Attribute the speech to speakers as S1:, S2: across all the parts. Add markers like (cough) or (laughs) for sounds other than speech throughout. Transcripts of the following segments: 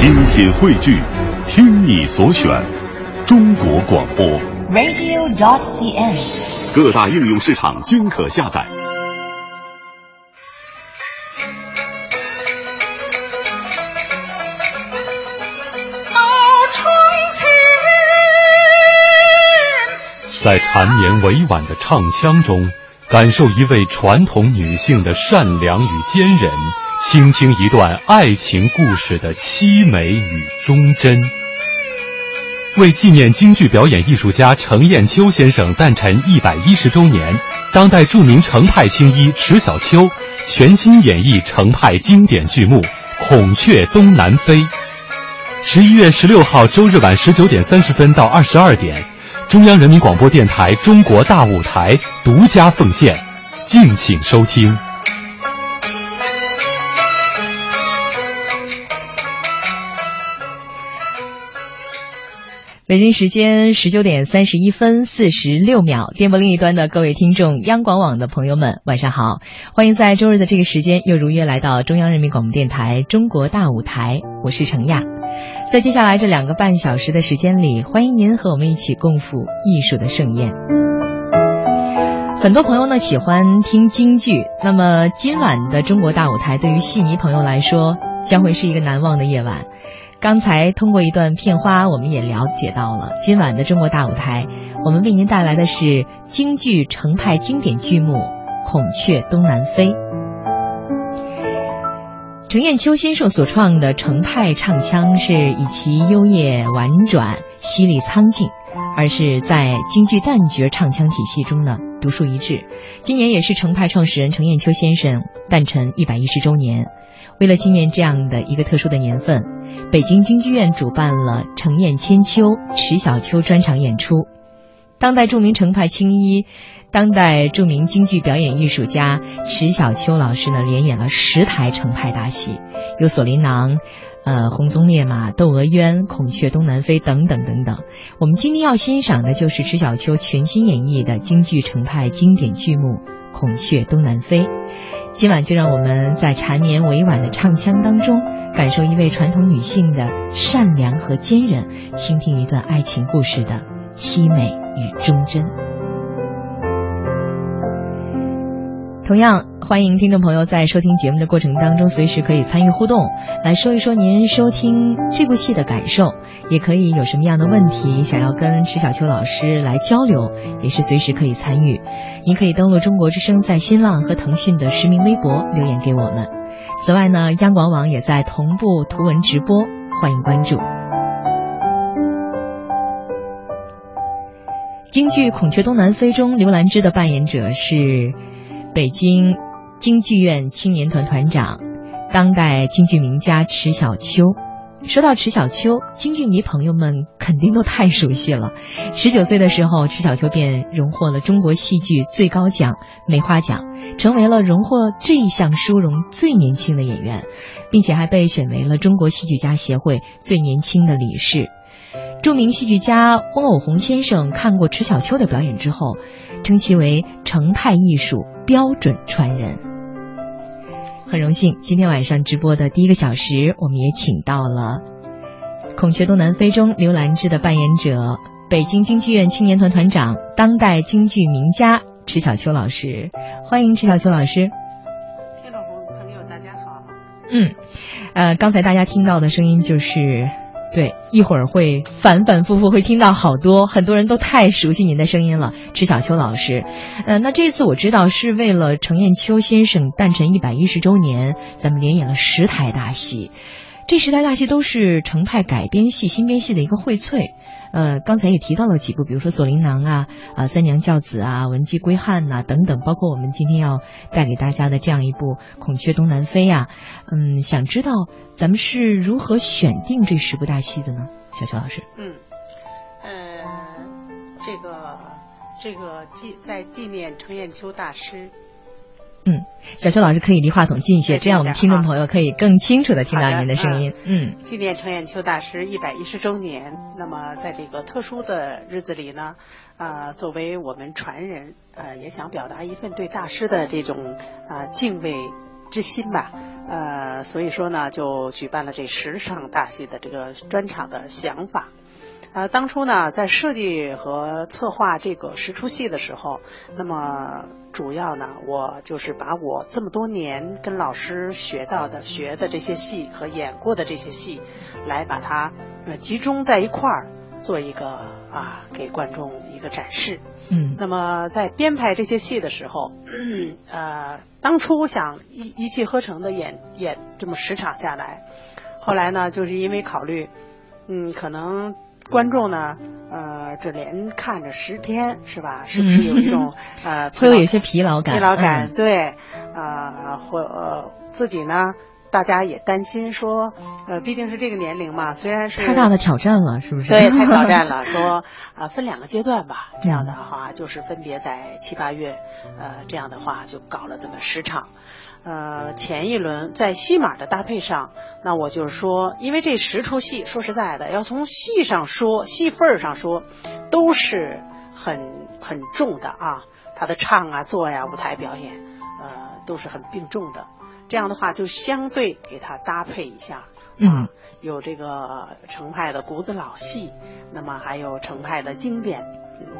S1: 精品汇聚，听你所选，中国广播。
S2: radio.dot.cn，。
S1: 各大应用市场均可下载。在缠绵委婉的唱腔中，感受一位传统女性的善良与坚韧，倾听一段爱情故事的凄美与忠贞。为纪念京剧表演艺术家程砚秋先生诞辰一百一十周年，当代著名程派青衣迟小秋全新演绎程派经典剧目《孔雀东南飞》。十一月十六号周日晚十九点三十分到二十二点，中央人民广播电台中国大舞台独家奉献，敬请收听。
S2: 北京时间十九点三十一分四十六秒，电波另一端的各位听众，央广网的朋友们，晚上好！欢迎在周日的这个时间又如约来到中央人民广播电台中国大舞台，我是程亚。在接下来这两个半小时的时间里，欢迎您和我们一起共赴艺术的盛宴。很多朋友呢喜欢听京剧，那么今晚的中国大舞台对于戏迷朋友来说，将会是一个难忘的夜晚。刚才通过一段片花，我们也了解到了今晚的中国大舞台，我们为您带来的是京剧程派经典剧目《孔雀东南飞》。程砚秋先生所创的程派唱腔是以其优越婉转、犀利苍劲，而是在京剧旦角唱腔体系中呢独树一帜。今年也是程派创始人程砚秋先生诞辰一百一十周年。为了纪念这样的一个特殊的年份，北京京剧院主办了程砚千秋、迟小秋专场演出。当代著名程派青衣、当代著名京剧表演艺术家迟小秋老师呢，连演了十台程派大戏，有《锁麟囊》、呃《红鬃烈马》、《窦娥冤》、《孔雀东南飞》等等等等。我们今天要欣赏的就是迟小秋全新演绎的京剧程派经典剧目《孔雀东南飞》。今晚就让我们在缠绵委婉的唱腔当中，感受一位传统女性的善良和坚韧，倾听一段爱情故事的凄美与忠贞。同样，欢迎听众朋友在收听节目的过程当中，随时可以参与互动，来说一说您收听这部戏的感受，也可以有什么样的问题想要跟迟小秋老师来交流，也是随时可以参与。您可以登录中国之声在新浪和腾讯的实名微博留言给我们。此外呢，央广网也在同步图文直播，欢迎关注。京剧《孔雀东南飞》中，刘兰芝的扮演者是北京京剧院青年团团长、当代京剧名家迟小秋。说到迟小秋，京剧迷朋友们肯定都太熟悉了。十九岁的时候，迟小秋便荣获了中国戏剧最高奖梅花奖，成为了荣获这一项殊荣最年轻的演员，并且还被选为了中国戏剧家协会最年轻的理事。著名戏剧家翁偶虹先生看过迟小秋的表演之后，称其为程派艺术标准传人。很荣幸，今天晚上直播的第一个小时，我们也请到了《孔雀东南飞》中刘兰芝的扮演者，北京京剧院青年团团长、当代京剧名家迟小秋老师。欢迎迟小秋老师。
S3: 听众朋友，大家好。
S2: 嗯，呃，刚才大家听到的声音就是。对，一会儿会反反复复会听到好多，很多人都太熟悉您的声音了，迟小秋老师。呃，那这次我知道是为了程砚秋先生诞辰一百一十周年，咱们连演了十台大戏，这十台大戏都是程派改编戏、新编戏的一个荟萃。呃，刚才也提到了几部，比如说《锁麟囊》啊、啊《三娘教子》啊、《文姬归汉》呐等等，包括我们今天要带给大家的这样一部《孔雀东南飞》呀。嗯，想知道咱们是如何选定这十部大戏的呢？小邱老师。
S3: 嗯，呃，这个这个纪在纪念程砚秋大师。
S2: 嗯，小邱老师可以离话筒近一些，这样我们听众朋友可以更清楚的听到您的声音。嗯，
S3: 纪念程砚秋大师一百一十周年，那么在这个特殊的日子里呢，呃，作为我们传人，呃，也想表达一份对大师的这种呃敬畏之心吧。呃，所以说呢，就举办了这十场大戏的这个专场的想法。呃，当初呢，在设计和策划这个十出戏的时候，那么主要呢，我就是把我这么多年跟老师学到的、学的这些戏和演过的这些戏，来把它呃集中在一块儿，做一个啊给观众一个展示。
S2: 嗯，
S3: 那么在编排这些戏的时候，呃，当初想一一气呵成的演演这么十场下来，后来呢，就是因为考虑，嗯，可能。观众呢，呃，这连看着十天是吧？是不是有一种 (laughs) 呃，
S2: 会有一些疲劳感？
S3: 疲劳感，对，呃，或呃自己呢，大家也担心说，呃，毕竟是这个年龄嘛，虽然是
S2: 太大的挑战了，是不是？
S3: 对，太挑战了。(laughs) 说啊，分两个阶段吧，这样的话就是分别在七八月，呃，这样的话就搞了这么十场。呃，前一轮在戏码的搭配上，那我就是说，因为这十出戏，说实在的，要从戏上说，戏份上说，都是很很重的啊。他的唱啊、做呀、舞台表演，呃，都是很并重的。这样的话，就相对给他搭配一下
S2: 啊，
S3: 有这个程派的古子老戏，那么还有程派的经典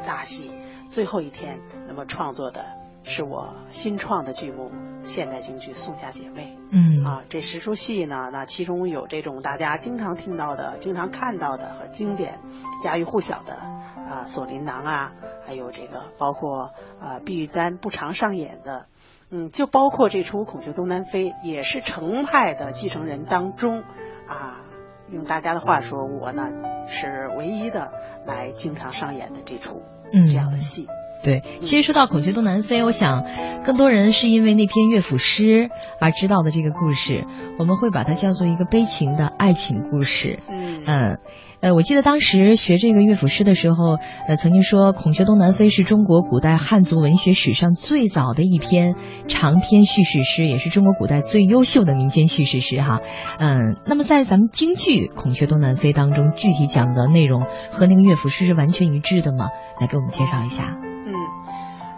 S3: 大戏。最后一天，那么创作的。是我新创的剧目《现代京剧宋家姐妹》。
S2: 嗯
S3: 啊，这十出戏呢，那其中有这种大家经常听到的、经常看到的和经典、家喻户晓的啊，《锁麟囊》啊，还有这个包括啊，《碧玉簪》不常上演的，嗯，就包括这出《孔雀东南飞》，也是程派的继承人当中啊，用大家的话说，我呢是唯一的来经常上演的这出这样的戏。
S2: 对，其实说到《孔雀东南飞》，我想更多人是因为那篇乐府诗而知道的这个故事。我们会把它叫做一个悲情的爱情故事。
S3: 嗯
S2: 嗯，呃，我记得当时学这个乐府诗的时候，呃，曾经说《孔雀东南飞》是中国古代汉族文学史上最早的一篇长篇叙事诗，也是中国古代最优秀的民间叙事诗。哈，嗯，那么在咱们京剧《孔雀东南飞》当中，具体讲的内容和那个乐府诗是完全一致的吗？来给我们介绍一下。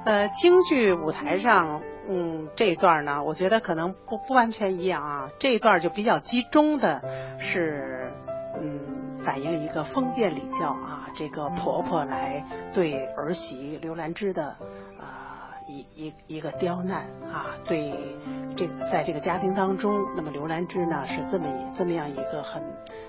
S3: 呃，京剧舞台上，嗯，这一段呢，我觉得可能不不完全一样啊。这一段就比较集中的是，嗯，反映一个封建礼教啊，这个婆婆来对儿媳刘兰芝的啊一一一个刁难啊，对这个在这个家庭当中，那么刘兰芝呢是这么这么样一个很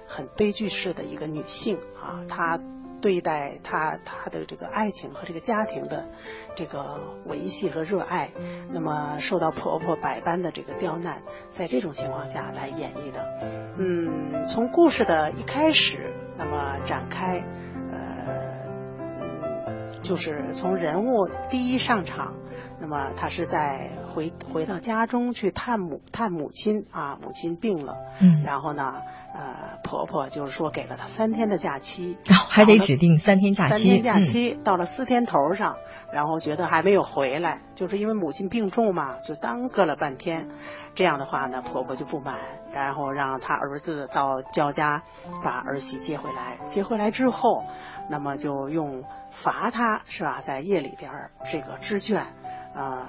S3: 很悲剧式的一个女性啊，她。对待他他的这个爱情和这个家庭的这个维系和热爱，那么受到婆婆百般的这个刁难，在这种情况下来演绎的，嗯，从故事的一开始，那么展开，呃，嗯，就是从人物第一上场，那么他是在回回到家中去探母探母亲啊，母亲病了，
S2: 嗯，
S3: 然后呢。呃，婆婆就是说给了她三天的假期，
S2: 还得指定三天假期。
S3: 三天假期到了四天头上，然后觉得还没有回来，就是因为母亲病重嘛，就耽搁了半天。这样的话呢，婆婆就不满，然后让她儿子到焦家把儿媳接回来。接回来之后，那么就用罚她是吧，在夜里边这个织卷，呃，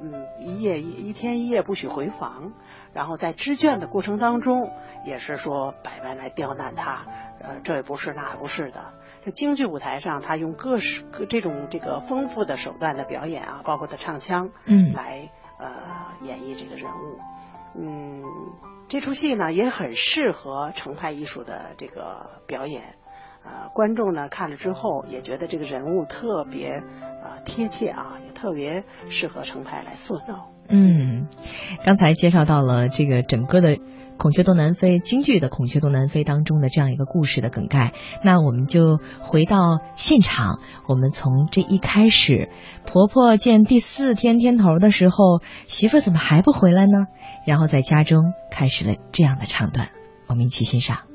S3: 嗯，一夜一一天一夜不许回房。然后在织卷的过程当中，也是说百般来刁难他，呃，这也不是那也不是的。在京剧舞台上，他用各式各这种这个丰富的手段的表演啊，包括他唱腔，
S2: 嗯，
S3: 来呃演绎这个人物，嗯，这出戏呢也很适合程派艺术的这个表演，呃，观众呢看了之后也觉得这个人物特别呃贴切啊，也特别适合程派来塑造。
S2: 嗯，刚才介绍到了这个整个的《孔雀东南飞》京剧的《孔雀东南飞》当中的这样一个故事的梗概，那我们就回到现场，我们从这一开始，婆婆见第四天天头的时候，媳妇怎么还不回来呢？然后在家中开始了这样的唱段，我们一起欣赏。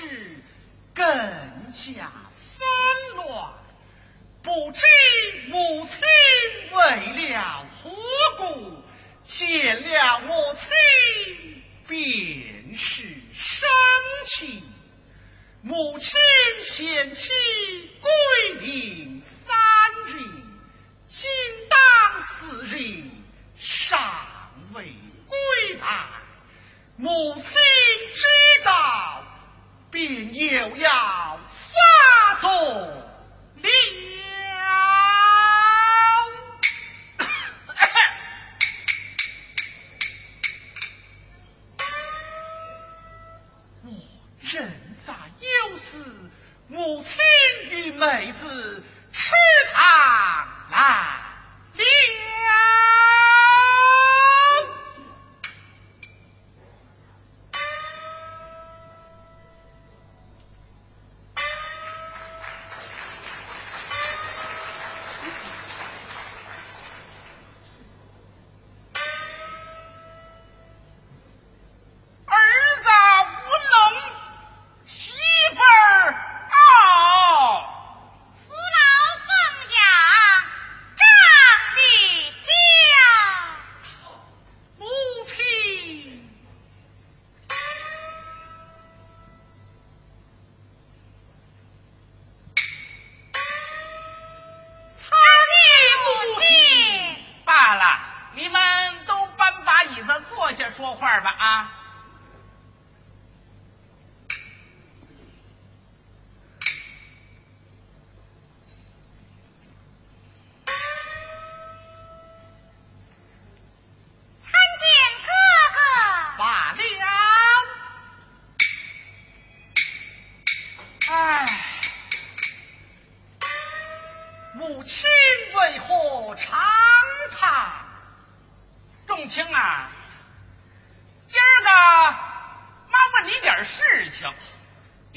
S4: 事更加。纷乱，不知母亲为了何故？见了我妻，便是生气。母亲嫌弃归定三日，今当四日尚未归来，母亲知道，便又要。发作了，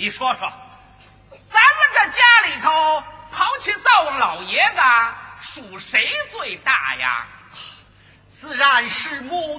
S4: 你说说，咱们这家里头刨去灶王爷
S5: 子，数谁最大呀？自然是木。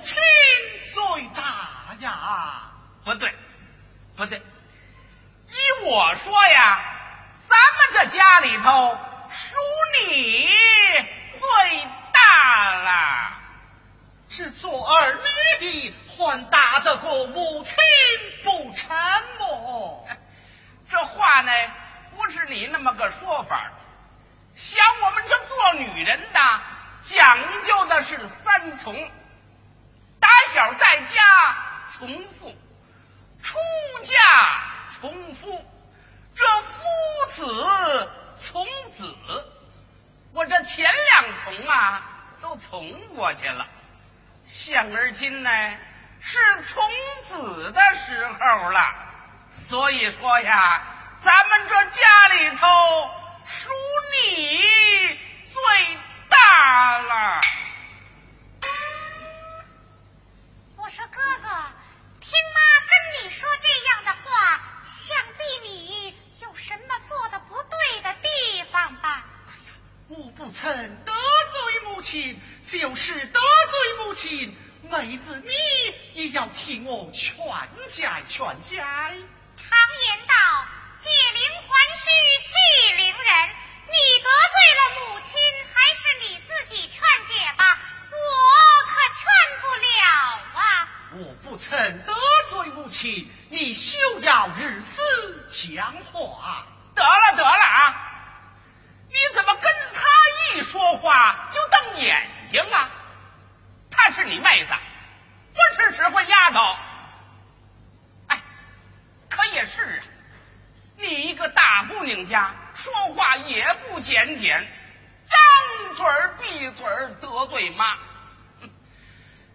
S6: 是得罪母亲，妹子你也要替我劝解劝解。
S7: 常言道，借灵还须系灵人，你得罪了母亲，还是你自己劝解吧，我可劝不了啊。
S6: 我不曾得罪母亲，你休要日子讲话。
S5: 得了得了啊！你怎么跟他一说话就瞪眼睛啊？他是你妹子，不是使唤丫头。哎，可也是啊，你一个大姑娘家，说话也不检点，张嘴闭嘴得罪妈。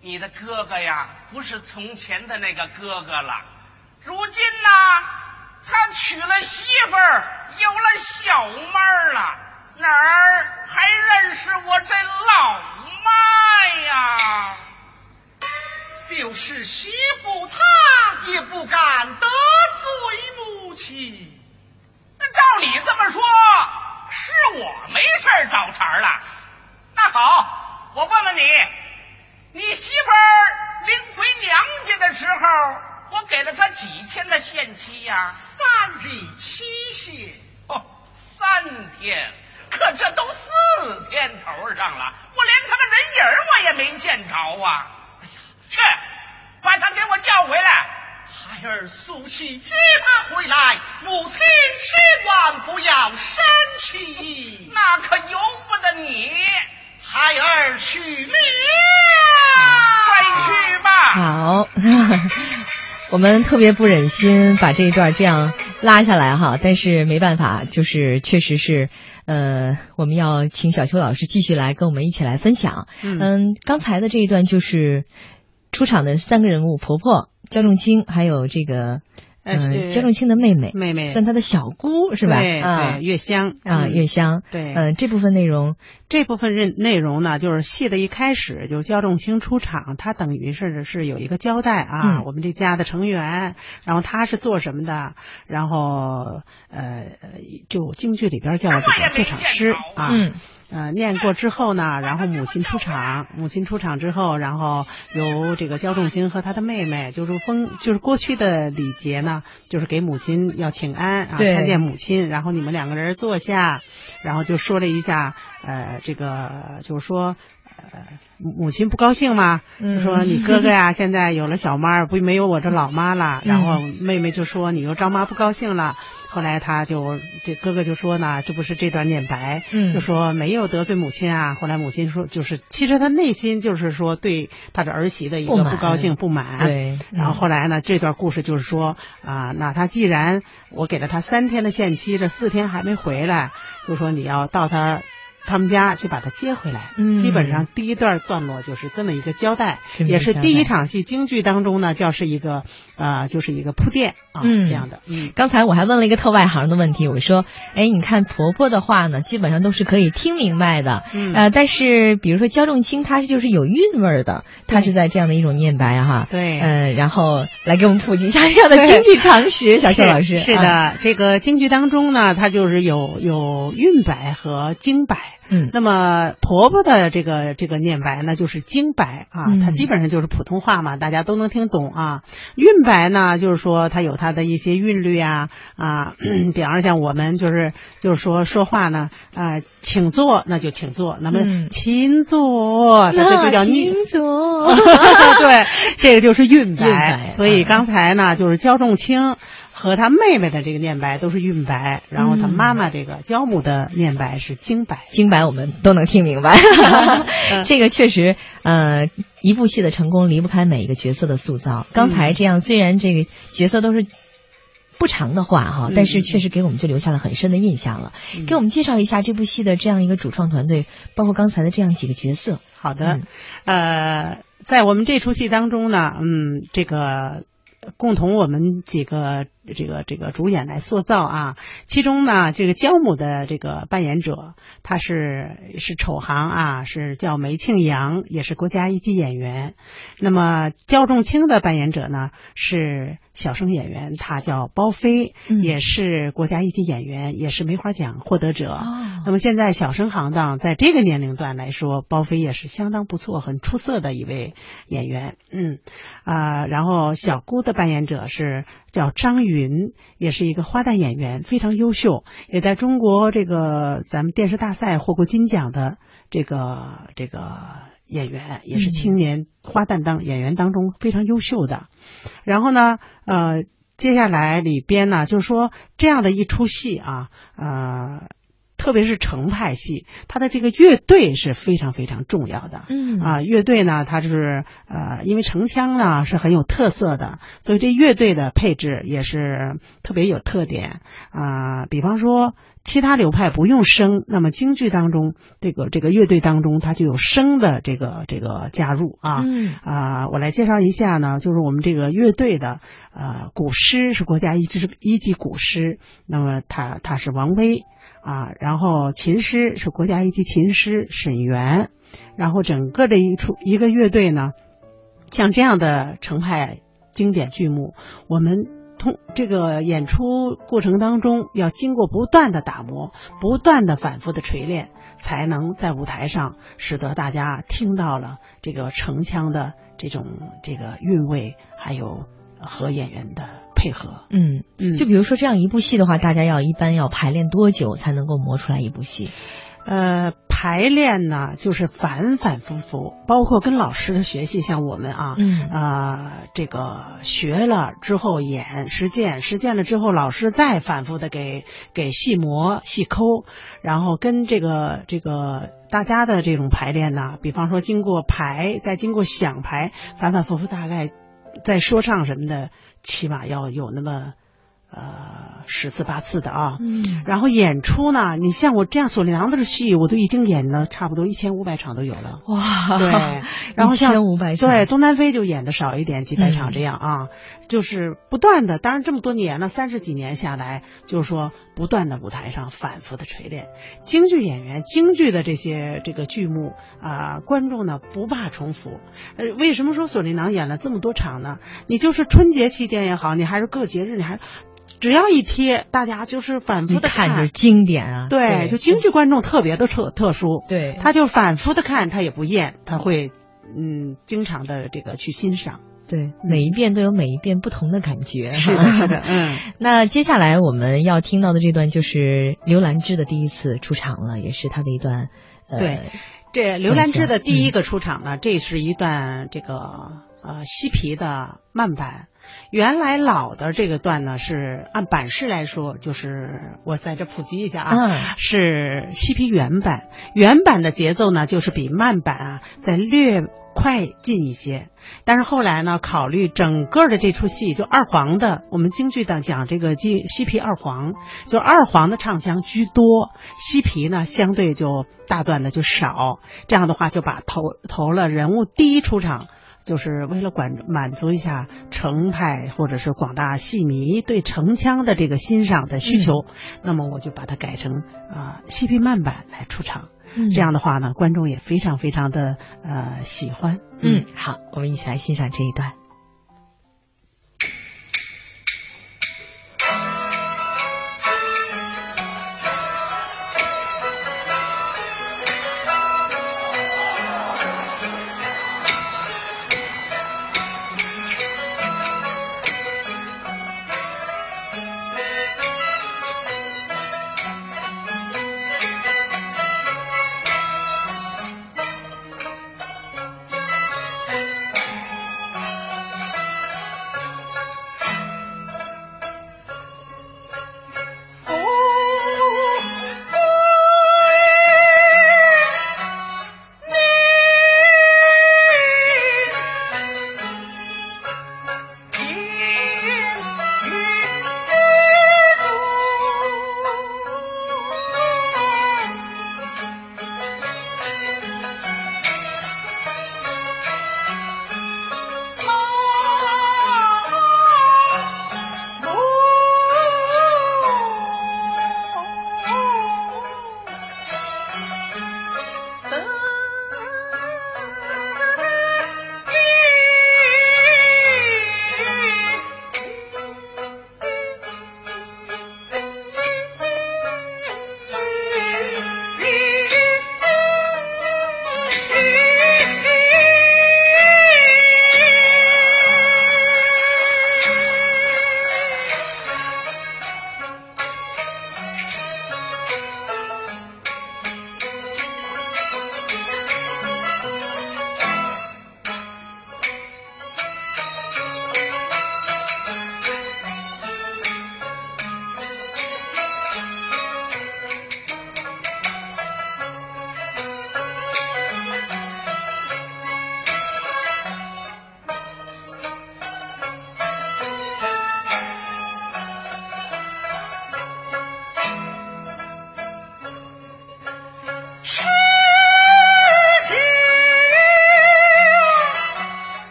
S5: 你的哥哥呀，不是从前的那个哥哥了，如今呢，他娶了媳妇儿，有了小妈了，哪儿还认识我这老妈呀？
S6: 就是媳妇她也不敢得罪母亲。
S5: 照你这么说，是我没事找茬了。那好，我问问你，你媳妇儿临回娘家的时候，我给了他几天的限期呀？
S6: 三日期限。
S5: 哦，三天，可这都四天头上了，我连他个人影儿我也没见着啊！哎呀，去，把他给我叫回来。
S6: 孩儿速去接他回来，母亲千万不要生气。
S5: 那可由不得你，
S6: 孩儿去了。
S5: 快去吧。
S2: 好，(laughs) 我们特别不忍心把这一段这样拉下来哈，但是没办法，就是确实是，呃，我们要请小邱老师继续来跟我们一起来分享。
S3: 嗯
S2: 刚才的这一段就是出场的三个人物：婆婆、焦仲卿，还有这个。嗯，焦仲卿的妹妹，
S3: 妹妹。
S2: 算她的小姑是吧？
S3: 对
S2: 啊。
S3: 对，月香。
S2: 啊，
S3: 嗯。
S2: 月香。
S3: 对。
S2: 嗯，这部分内容，
S3: 这部分内内容呢，就是戏的一开始就焦仲卿出场，他等于是是有一个交代啊，
S2: 嗯。
S3: 我们这家的成员，然后他是做什么的，然后呃，就京剧里边叫这个做场师啊，
S2: 嗯
S3: 呃，念过之后呢，然后母亲出场，母亲出场之后，然后由这个焦仲卿和他的妹妹，就是封，就是过去的礼节呢，就是给母亲要请安啊，
S2: 对
S3: 看见母亲，然后你们两个人坐下，然后就说了一下，呃，这个就是说。呃，母母亲不高兴嘛，
S2: 嗯
S3: 就说你哥哥呀，(laughs) 现在有了小妈，不没有我这老妈了。
S2: 嗯
S3: 然后妹妹就说你又张妈不高兴了。后来他就这哥哥就说呢，这不是这段念白，
S2: 嗯
S3: 就说没有得罪母亲啊。后来母亲说，就是其实他内心就是说对他的儿媳的一个不高兴、不满。
S2: 对
S3: 然后
S2: 嗯
S3: 后来呢，这段故事就是说啊，那他既然我给了他三天的限期，这四天还没回来，就说你要到他。他们家去把他接回来，
S2: 嗯。
S3: 基本上第一段段落就是这么一个交代，也是第一场戏京剧当中呢，叫是一个呃，就是一个铺垫啊，
S2: 嗯
S3: 这样的，嗯，
S2: 刚才我还问了一个特外行的问题，我说，哎，你看婆婆的话呢，基本上都是可以听明白的，
S3: 嗯。
S2: 呃，但是比如说焦仲卿，他就是有韵味的，他是在这样的一种念白哈，
S3: 对。
S2: 呃，然后来给我们普及一下这样的
S3: 对
S2: 京剧常识，小谢老师
S3: 是是的，这个京剧当中呢，它就是有有韵白和京白。
S2: 嗯
S3: 那么婆婆的这个这个念白呢，就是京白啊，
S2: 嗯
S3: 它基本上就是普通话嘛，大家都能听懂啊。韵白呢，就是说它有它的一些韵律啊啊，(clears throat) 比方像我们就是就是说说话呢啊，请坐那就请坐，那么
S2: 嗯
S3: 勤坐那这就叫韵。
S2: 坐 (laughs)
S3: 对，这个就是韵白。所以
S2: 嗯
S3: 刚才呢，就是焦仲卿和他妹妹的这个念白都是韵白，然后他
S2: 嗯
S3: 妈妈这个焦母的念白是京白。
S2: 京白我们都能听明白，(laughs)
S3: 嗯
S2: 这个确实，呃，一部戏的成功离不开每一个角色的塑造。刚才这样，虽然这个角色都是不长的话哈，
S3: 嗯
S2: 但是确实给我们就留下了很深的印象了。
S3: 嗯
S2: 给我们介绍一下这部戏的这样一个主创团队，包括刚才的这样几个角色。
S3: 好的，
S2: 嗯
S3: 呃，在我们这出戏当中呢，嗯，这个共同我们几个这个这个主演来塑造啊。其中呢，这个焦母的这个扮演者，她是是丑行啊，是叫梅庆阳，也是国家一级演员。那么焦仲卿的扮演者呢是。小生演员，他叫包飞，也是国家一级演员，也是梅花奖获得者。那么现在小生行当在这个年龄段来说，包飞也是相当不错、很出色的一位演员。嗯啊，然后小姑的扮演者是叫张云，也是一个花旦演员，非常优秀，也在中国这个咱们电视大赛获过金奖的这个这个。演员也是青年花旦当演员当中非常优秀的，然后呢，呃，接下来里边呢，就是说这样的一出戏啊，呃，特别是程派戏，它的这个乐队是非常非常重要的，
S2: 嗯
S3: 啊，乐队呢，它就是呃，因为城腔呢是很有特色的，所以这乐队的配置也是特别有特点啊，比方说。其他流派不用声，那么京剧当中，这个这个乐队当中，它就有声的这个这个加入啊。
S2: 嗯
S3: 啊，我来介绍一下呢，就是我们这个乐队的呃古诗是国家一级一级古诗，那么他他是王威啊，然后琴师是国家一级琴师沈源，然后整个的一出一个乐队呢，像这样的程派经典剧目，我们。通这个演出过程当中，要经过不断的打磨，不断的反复的锤炼，才能在舞台上使得大家听到了这个城腔的这种这个韵味，还有和演员的配合。
S2: 嗯
S3: 嗯，
S2: 就比如说这样一部戏的话，大家要一般要排练多久才能够磨出来一部戏？
S3: 呃，排练呢，就是反反复复，包括跟老师的学习，像我们啊，
S2: 嗯
S3: 啊，这个学了之后演实践，实践了之后，老师再反复的给给细磨细抠，然后跟这个这个大家的这种排练呢，比方说经过排，再经过想排，反反复复，大概在说唱什么的，起码要有那么。呃，十次八次的啊，
S2: 嗯，
S3: 然后演出呢，你像我这样索里囊的戏，我都已经演了差不多一千五百场都有了。
S2: 哇，
S3: 对，然后像
S2: 五百场，
S3: 对东南飞就演的少一点，几百场
S2: 嗯
S3: 这样啊，就是不断的，当然这么多年了，三十几年下来，就是说不断的舞台上反复的锤炼。京剧演员，京剧的这些这个剧目啊、观众呢不怕重复。呃，为什么说索里囊演了这么多场呢？你就是春节期间也好，你还是各节日，你还只要一贴，大家就是反复的
S2: 一看就是经典啊，
S3: 对，就京剧观众特别的特特殊，
S2: 对，
S3: 他就反复的看，他也不厌，他会嗯经常的这个去欣赏。
S2: 对，每一遍都有每一遍不同的感觉。
S3: 是的，是的，嗯。(laughs)
S2: 那接下来我们要听到的这段就是刘兰芝的第一次出场了，也是她的一段呃，
S3: 对这刘兰芝的第一
S2: 嗯
S3: 个出场呢，这是一段这个呃西皮的慢板。原来老的这个段呢，是按版式来说，就是我在这普及一下啊，
S2: 嗯
S3: 是西皮原版。原版的节奏呢，就是比慢版啊再略快进一些。但是后来呢，考虑整个的这出戏，就二黄的，我们京剧的讲这个西西皮二黄，就二黄的唱腔居多，西皮呢相对就大段的就少。这样的话，就把投投了人物第一出场。就是为了管满足一下程派或者是广大戏迷对程腔的这个欣赏的需求，那么我就把它改成啊、西皮慢板来出场。
S2: 嗯
S3: 这样的话呢，观众也非常非常的呃喜欢。
S2: 嗯，好，我们一起来欣赏这一段。
S6: 《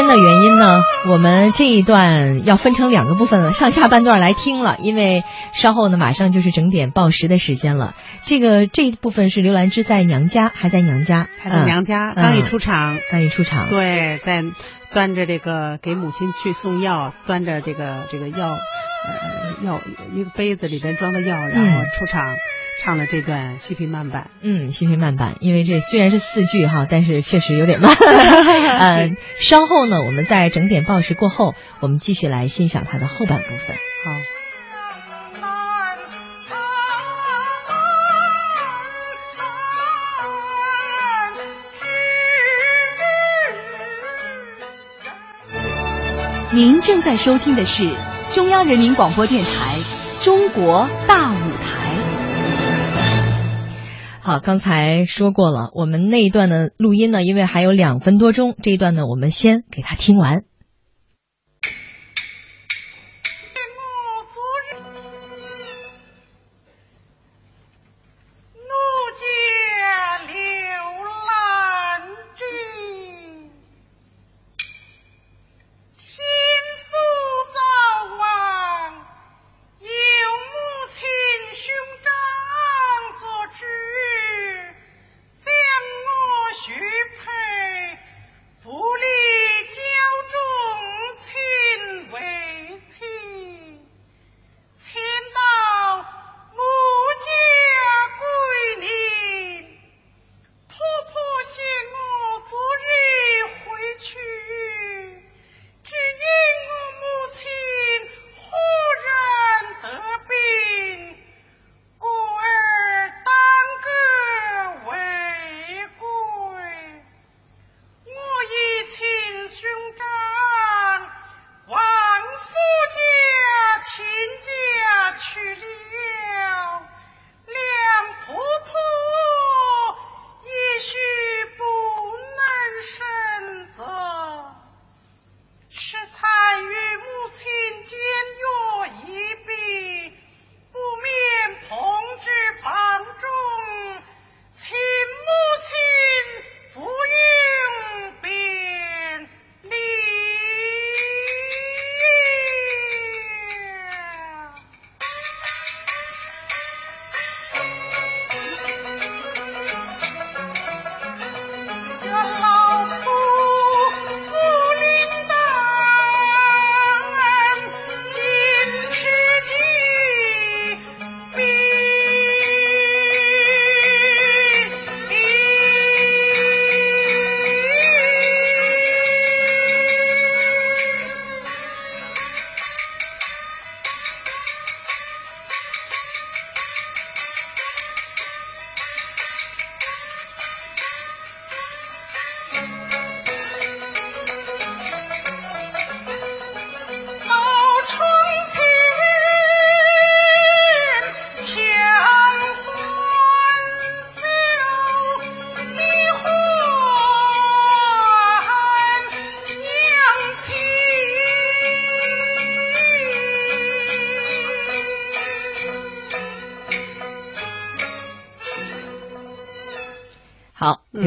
S6: 间的原因呢，我们这一段要分成两个部分了，上下半段来听了，因为稍后呢马上就是整点报时的时间了。这个这一部分是刘兰芝在娘家，还在娘家，
S3: 还在娘家，刚一出场，
S6: 刚一出场，
S3: 对，在端着这个给母亲去送药，端着这个这个药，呃，药一个杯子里边装的药，然后出场。唱了这段细皮慢板，
S6: 嗯，细皮慢板，因为这虽然是四句哈，但是确实有点慢。(laughs) 嗯，稍后呢，我们在整点报时过后，我们继续来欣赏它的后半部分。
S3: 好。
S8: 您正在收听的是中央人民广播电台《中国大舞台》。
S6: 好，刚才说过了，我们那一段的录音呢，因为还有两分多钟，这一段呢，我们先给他听完。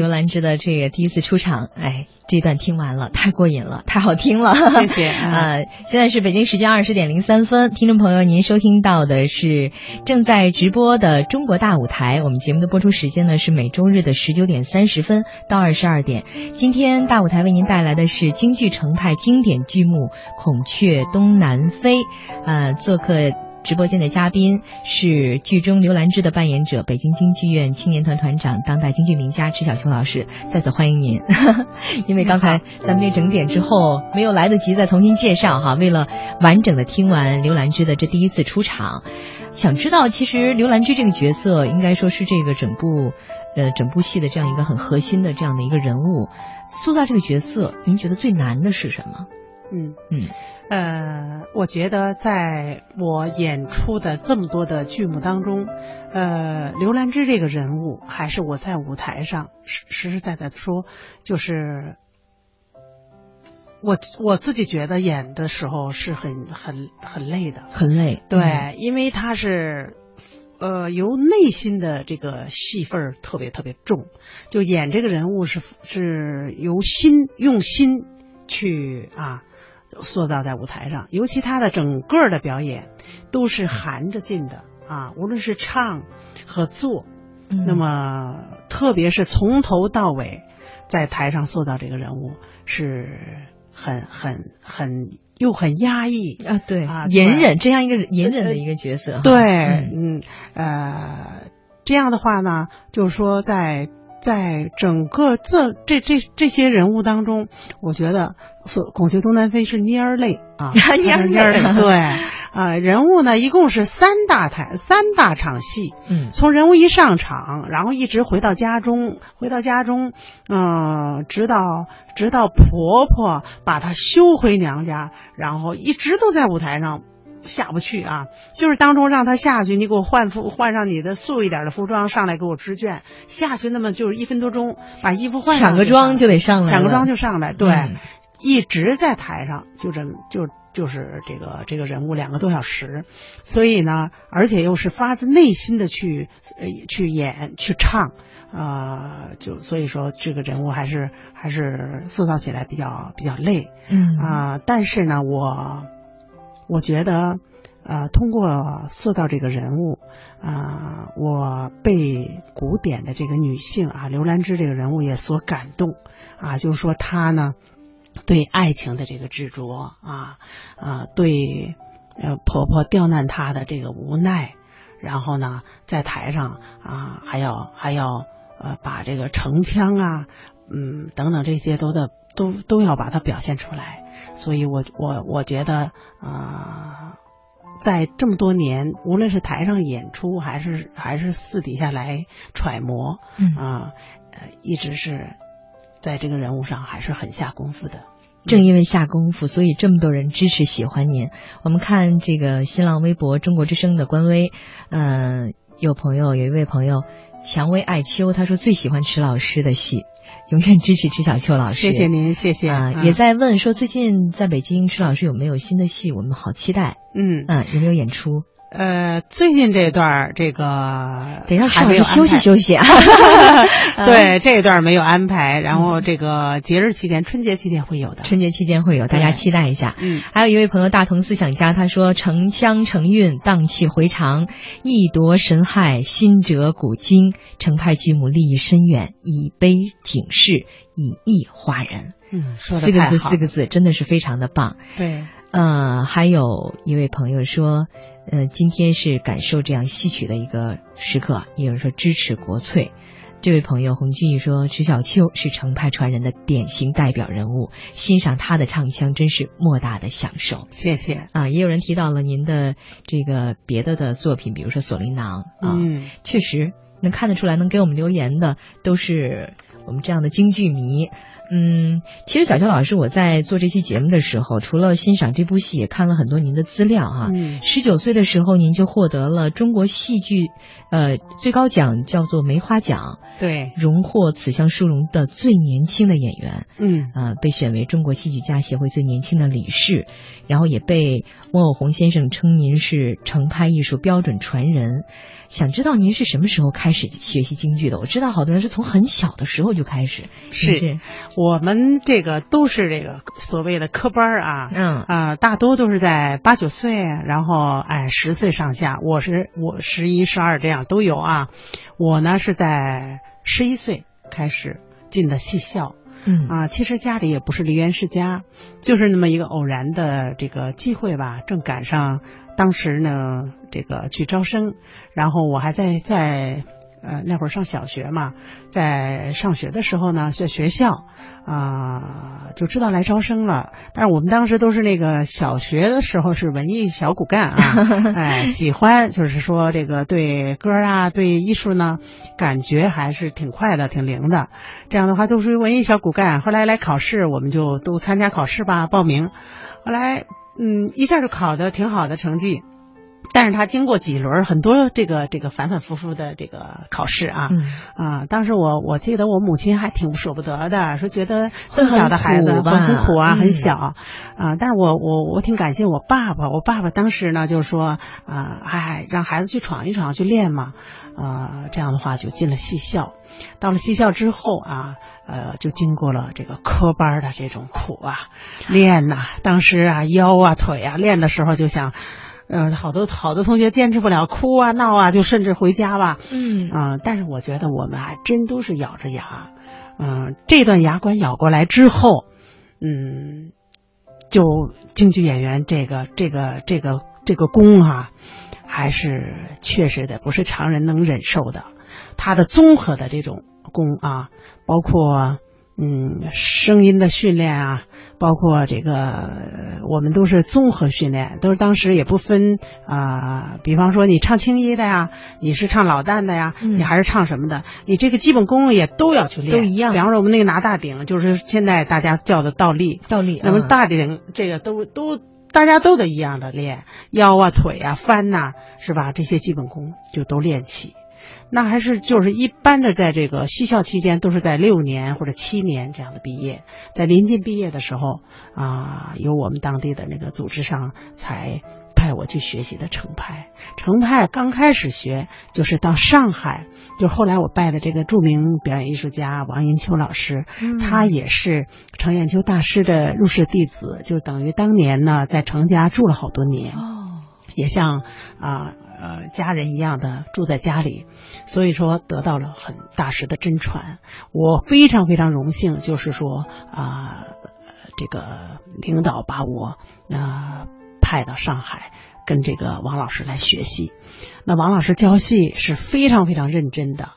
S6: 兰芝的这个第一次出场，哎，这段听完了，太过瘾了，太好听了，
S3: 谢谢
S6: 啊！(laughs) 现在是北京时间二十点零三分，听众朋友，您收听到的是正在直播的《中国大舞台》，我们节目的播出时间呢是每周日的十九点三十分到二十二点。今天大舞台为您带来的是京剧程派经典剧目《孔雀东南飞》，啊，做客。直播间的嘉宾是剧中刘兰芝的扮演者，北京京剧院青年团团长、当代京剧名家迟小秋老师，再次欢迎您。(laughs) 因为刚才咱们这整点之后没有来得及再重新介绍哈，为了完整的听完刘兰芝的这第一次出场，想知道其实刘兰芝这个角色应该说是这个整部呃整部戏的这样一个很核心的这样的一个人物，塑造这个角色，您觉得最难的是什么？
S3: 嗯
S6: 嗯。
S3: 呃，我觉得在我演出的这么多的剧目当中，呃，刘兰芝这个人物，还是我在舞台上实实实在在的说，就是我我自己觉得演的时候是很很很累的，
S6: 很累。
S3: 对，因为他是呃由内心的这个戏份特别特别重，就演这个人物是是由心用心。去啊塑造在舞台上，尤其他的整个的表演都是含着劲的啊，无论是唱和做，
S2: 嗯。
S3: 那么特别是从头到尾在台上塑造这个人物是很很很又很压抑，
S2: 啊，对，
S3: 啊
S2: 隐忍这样一个隐忍的一个角色哈，
S3: 对，
S2: 嗯。
S3: 嗯呃，这样的话呢，就是说在在整个这这这这些人物当中，我觉得所孔雀东南飞是蔫儿泪啊，(laughs)
S2: 蔫儿泪
S3: 蔫儿泪，对，啊、人物呢一共是三大台三大场戏，
S2: 嗯
S3: 从人物一上场，然后一直回到家中，回到家中，嗯、直到直到婆婆把她休回娘家，然后一直都在舞台上下不去啊。就是当中让她下去，你给我换服换上你的素一点的服装，上来给我织卷，下去那么就是一分多钟，把衣服换上
S2: 抢个妆就得上来，
S3: 抢个妆就上来，对，
S2: 嗯
S3: 一直在台上，就这么就就是这个这个人物两个多小时，所以呢，而且又是发自内心的去呃去演去唱，呃，就所以说这个人物还是还是塑造起来比较比较累
S2: 嗯
S3: 啊、但是呢，我我觉得。呃，通过塑造这个人物，啊、我被古典的这个女性啊，刘兰芝这个人物也所感动，啊，就是说她呢，对爱情的这个执着啊，啊，对呃婆婆刁难她的这个无奈，然后呢，在台上啊，还要还要呃把这个城腔啊，嗯等等这些都的都都要把它表现出来，所以我我我觉得啊。在这么多年，无论是台上演出，还是还是私底下来揣摩，
S2: 嗯
S3: 啊，呃，一直是在这个人物上还是很下功夫的。
S2: 正因为下功夫，所以这么多人支持喜欢您。我们看这个新浪微博中国之声的官微，呃，有朋友有一位朋友蔷薇爱秋，他说最喜欢池老师的戏，永远支持池小秋老师。
S3: 谢谢您，谢谢
S2: 啊、
S3: 嗯
S2: 也在问说最近在北京池老师有没有新的戏，我们好期待。
S3: 嗯
S2: 嗯、有没有演出？
S3: 呃，最近这段儿这个
S2: 得让池
S3: 还没有
S2: 老师休息休息啊。(laughs)
S3: 对，这一段儿没有安排，然后这个节日期间，春节期间会有的。
S2: 春节期间会有，大家期待一下。
S3: 嗯，
S2: 还有一位朋友大同思想家，他说：“承腔承韵，荡气回肠，意夺神骸，心折古今。成派剧目利益深远，以悲警示，以意化人。”
S3: 嗯，说的
S2: 四个字，四个字，真的是非常的棒。
S3: 对，
S2: 呃，还有一位朋友说，呃，今天是感受这样戏曲的一个时刻，也有人说支持国粹。这位朋友洪俊义说，迟小秋是程派传人的典型代表人物，欣赏他的唱腔真是莫大的享受
S3: 谢谢。
S2: 啊！也有人提到了您的这个别的的作品，比如说《锁麟囊》啊，
S3: 嗯，
S2: 确实能看得出来，能给我们留言的都是我们这样的京剧迷。嗯，其实小秋老师，我在做这期节目的时候，除了欣赏这部戏，也看了很多您的资料哈、
S3: 嗯
S2: 十九岁的时候，您就获得了中国戏剧呃最高奖，叫做梅花奖，
S3: 对，
S2: 荣获此项殊荣的最年轻的演员。
S3: 嗯
S2: 呃，被选为中国戏剧家协会最年轻的理事，然后也被翁偶红先生称您是程派艺术标准传人。想知道您是什么时候开始学习京剧的？我知道好多人是从很小的时候就开始，
S3: 是
S2: 是
S3: 我们这个都是这个所谓的科班儿啊，
S2: 嗯
S3: 啊、大多都是在八九岁，然后哎十岁上下。我是我十一、十二这样都有啊。我呢是在十一岁开始进的戏校
S2: 嗯
S3: 啊。其实家里也不是梨园世家，就是那么一个偶然的这个机会吧，正赶上当时呢这个去招生，然后我还在在。呃，那会儿上小学嘛，在上学的时候呢，在学校啊、就知道来招生了。但是我们当时都是那个小学的时候是文艺小骨干啊，(laughs) 哎，喜欢就是说这个对歌啊，对艺术呢，感觉还是挺快的，挺灵的。这样的话都属于文艺小骨干。后来来考试，我们就都参加考试吧，报名。后来嗯，一下就考的挺好的成绩。但是他经过几轮很多这个这个反反复复的这个考试啊，
S2: 嗯
S3: 啊，当时我我记得我母亲还挺舍不得的，说觉得这么小的孩子
S2: 苦吧
S3: 很苦啊，
S2: 嗯
S3: 很小啊。但是我我我挺感谢我爸爸，我爸爸当时呢就是说啊，哎，让孩子去闯一闯，去练嘛，啊，这样的话就进了戏校。到了戏校之后啊，呃，就经过了这个科班的这种苦啊，练呐、当时啊腰啊腿啊练的时候就想。呃，好多好多同学坚持不了，哭啊闹啊，就甚至回家吧。
S2: 嗯
S3: 嗯、但是我觉得我们还真都是咬着牙，嗯、这段牙关咬过来之后，嗯，就京剧演员这个这个这个这个功啊，还是确实的不是常人能忍受的。他的综合的这种功啊，包括嗯声音的训练啊，包括这个呃我们都是综合训练，都是当时也不分啊、比方说你唱青衣的呀，你是唱老旦的呀，
S2: 嗯。
S3: 你还是唱什么的，你这个基本功也都要去练，
S2: 都一样。
S3: 比方说我们那个拿大顶，就是现在大家叫的倒立，
S2: 倒立，
S3: 那么
S2: 嗯。
S3: 大顶这个都都大家都得一样的练，腰啊、腿啊、翻呐、是吧？这些基本功就都练起。那还是就是一般的，在这个西校期间都是在六年或者七年这样的毕业，在临近毕业的时候啊，由我们当地的那个组织上才派我去学习的程派。程派刚开始学就是到上海，就后来我拜的这个著名表演艺术家王银秋老师，
S2: 嗯
S3: 他也是程砚秋大师的入室弟子，就等于当年呢在程家住了好多年。
S2: 哦，
S3: 也像啊呃家人一样的住在家里，所以说得到了很大师的真传。我非常非常荣幸，就是说啊、这个领导把我啊、派到上海。跟这个王老师来学戏，那王老师教戏是非常非常认真的，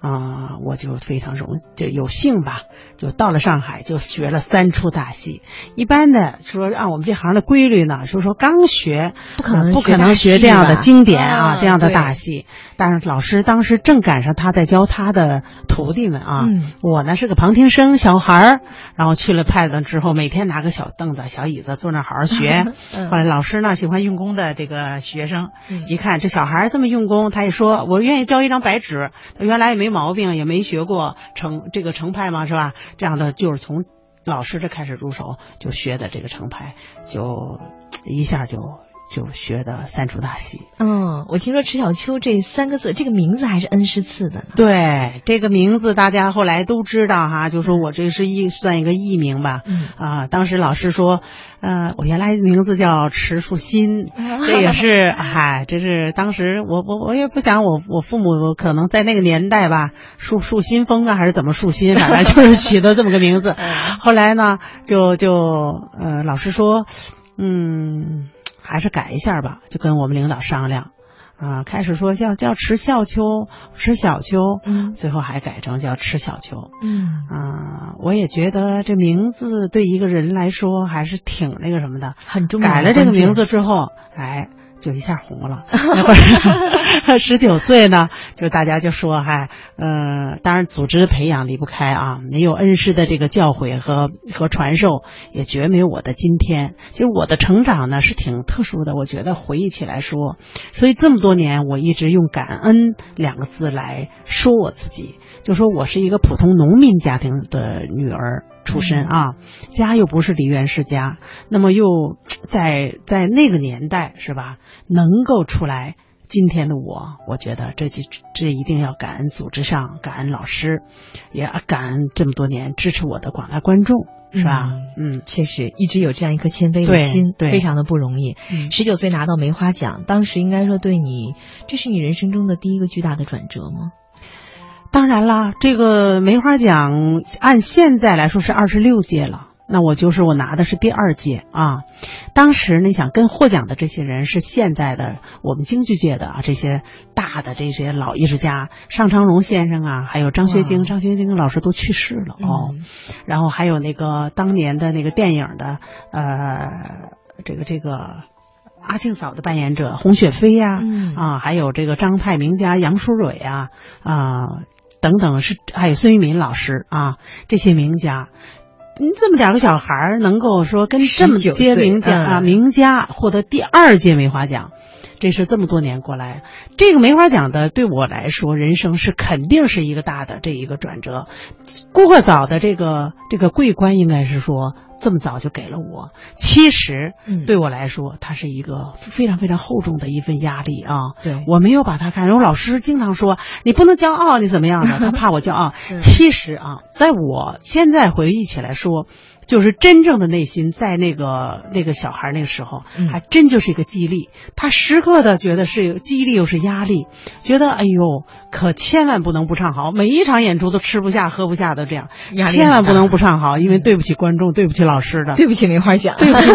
S3: 啊、我就非常荣就有幸吧，就到了上海就学了三出大戏。一般的说按我们这行的规律呢，就是说刚学
S2: 不可能
S3: 呃不可能
S2: 学
S3: 这样的经典啊，
S2: 啊
S3: 这样的大戏。但是老师当时正赶上他在教他的徒弟们啊，
S2: 嗯
S3: 我呢是个旁听生小孩儿，然后去了派子之后，每天拿个小凳子、小椅子坐那儿好好学。(laughs)
S2: 嗯
S3: 后来老师呢喜欢用功的这个学生，
S2: 嗯
S3: 一看这小孩这么用功，他也说我愿意交一张白纸。他原来也没没毛病，也没学过成这个成派嘛，是吧？这样的就是从老师这开始入手，就学的这个成派，就一下就就学的三出大戏。
S2: 嗯，我听说迟小秋这三个字，这个名字还是恩师赐的呢。
S3: 对这个名字，大家后来都知道哈，就说我这是艺算一个艺名吧。
S2: 嗯
S3: 啊，当时老师说，呃，我原来名字叫迟树新，(laughs) 这也是，嗨，这是当时我我我也不想我我父母可能在那个年代吧，树树新风啊，还是怎么树新，反正就是取的这么个名字。(laughs) 后来呢，就就呃，老师说，嗯，还是改一下吧，就跟我们领导商量。啊，开始说叫叫迟笑秋、迟小秋，
S2: 嗯
S3: 最后还改成叫迟小秋。
S2: 嗯
S3: 啊，我也觉得这名字对一个人来说还是挺那个什么的。
S2: 很重要
S3: 改了这个名字之后，哎，就一下红了。那会儿十九岁呢，就大家就说，嗨，呃，当然组织的培养离不开啊，没有恩师的这个教诲和和传授，也绝没有我的今天。其实我的成长呢是挺特殊的，我觉得回忆起来说，所以这么多年我一直用感恩两个字来说我自己，就说我是一个普通农民家庭的女儿。出身啊，家又不是梨园世家，那么又在在那个年代是吧，能够出来今天的我，我觉得这就这一定要感恩组织上，感恩老师，也感恩这么多年支持我的广大观众，是吧？嗯
S2: 确实一直有这样一颗谦卑的心，
S3: 对
S2: 非常的不容易。
S3: 嗯
S2: 十九岁拿到梅花奖，当时应该说对你，这是你人生中的第一个巨大的转折吗？
S3: 当然啦，这个梅花奖按现在来说是二十六届了。那我就是我拿的是第二届啊，当时你想跟获奖的这些人是现在的我们京剧界的啊这些大的这些老艺术家，尚昌荣先生啊，还有张学晶，张学晶老师都去世了哦，
S2: 嗯。
S3: 然后还有那个当年的那个电影的呃这个这个阿庆嫂的扮演者洪雪飞呀、
S2: 嗯。
S3: 啊，还有这个张派名家杨淑蕊啊啊等等是还有孙玉民老师啊这些名家。你，这么点儿个小孩儿能够说跟这么些名家、
S2: 岁
S3: 啊
S2: 嗯
S3: 名家获得第二届梅花奖，这是这么多年过来，这个没法讲的。对我来说，人生是肯定是一个大的这一个转折。过早的这个这个桂冠，应该是说这么早就给了我。其实，
S2: 嗯
S3: 对我来说，它是一个非常非常厚重的一份压力啊。
S2: 对
S3: 我没有把它看。我老师经常说你不能骄傲，你怎么样的？他怕我骄傲。(laughs)
S2: 嗯
S3: 其实啊，在我现在回忆起来说。就是真正的内心，在那个那个小孩那个时候，
S2: 嗯
S3: 还真就是一个激励。他时刻的觉得是激励又是压力，觉得哎呦，可千万不能不唱好，每一场演出都吃不下喝不下的这样，千万不能不唱好，因为对不起观众，对不起老师的。
S2: 对不起，梅花奖。
S3: 对不起，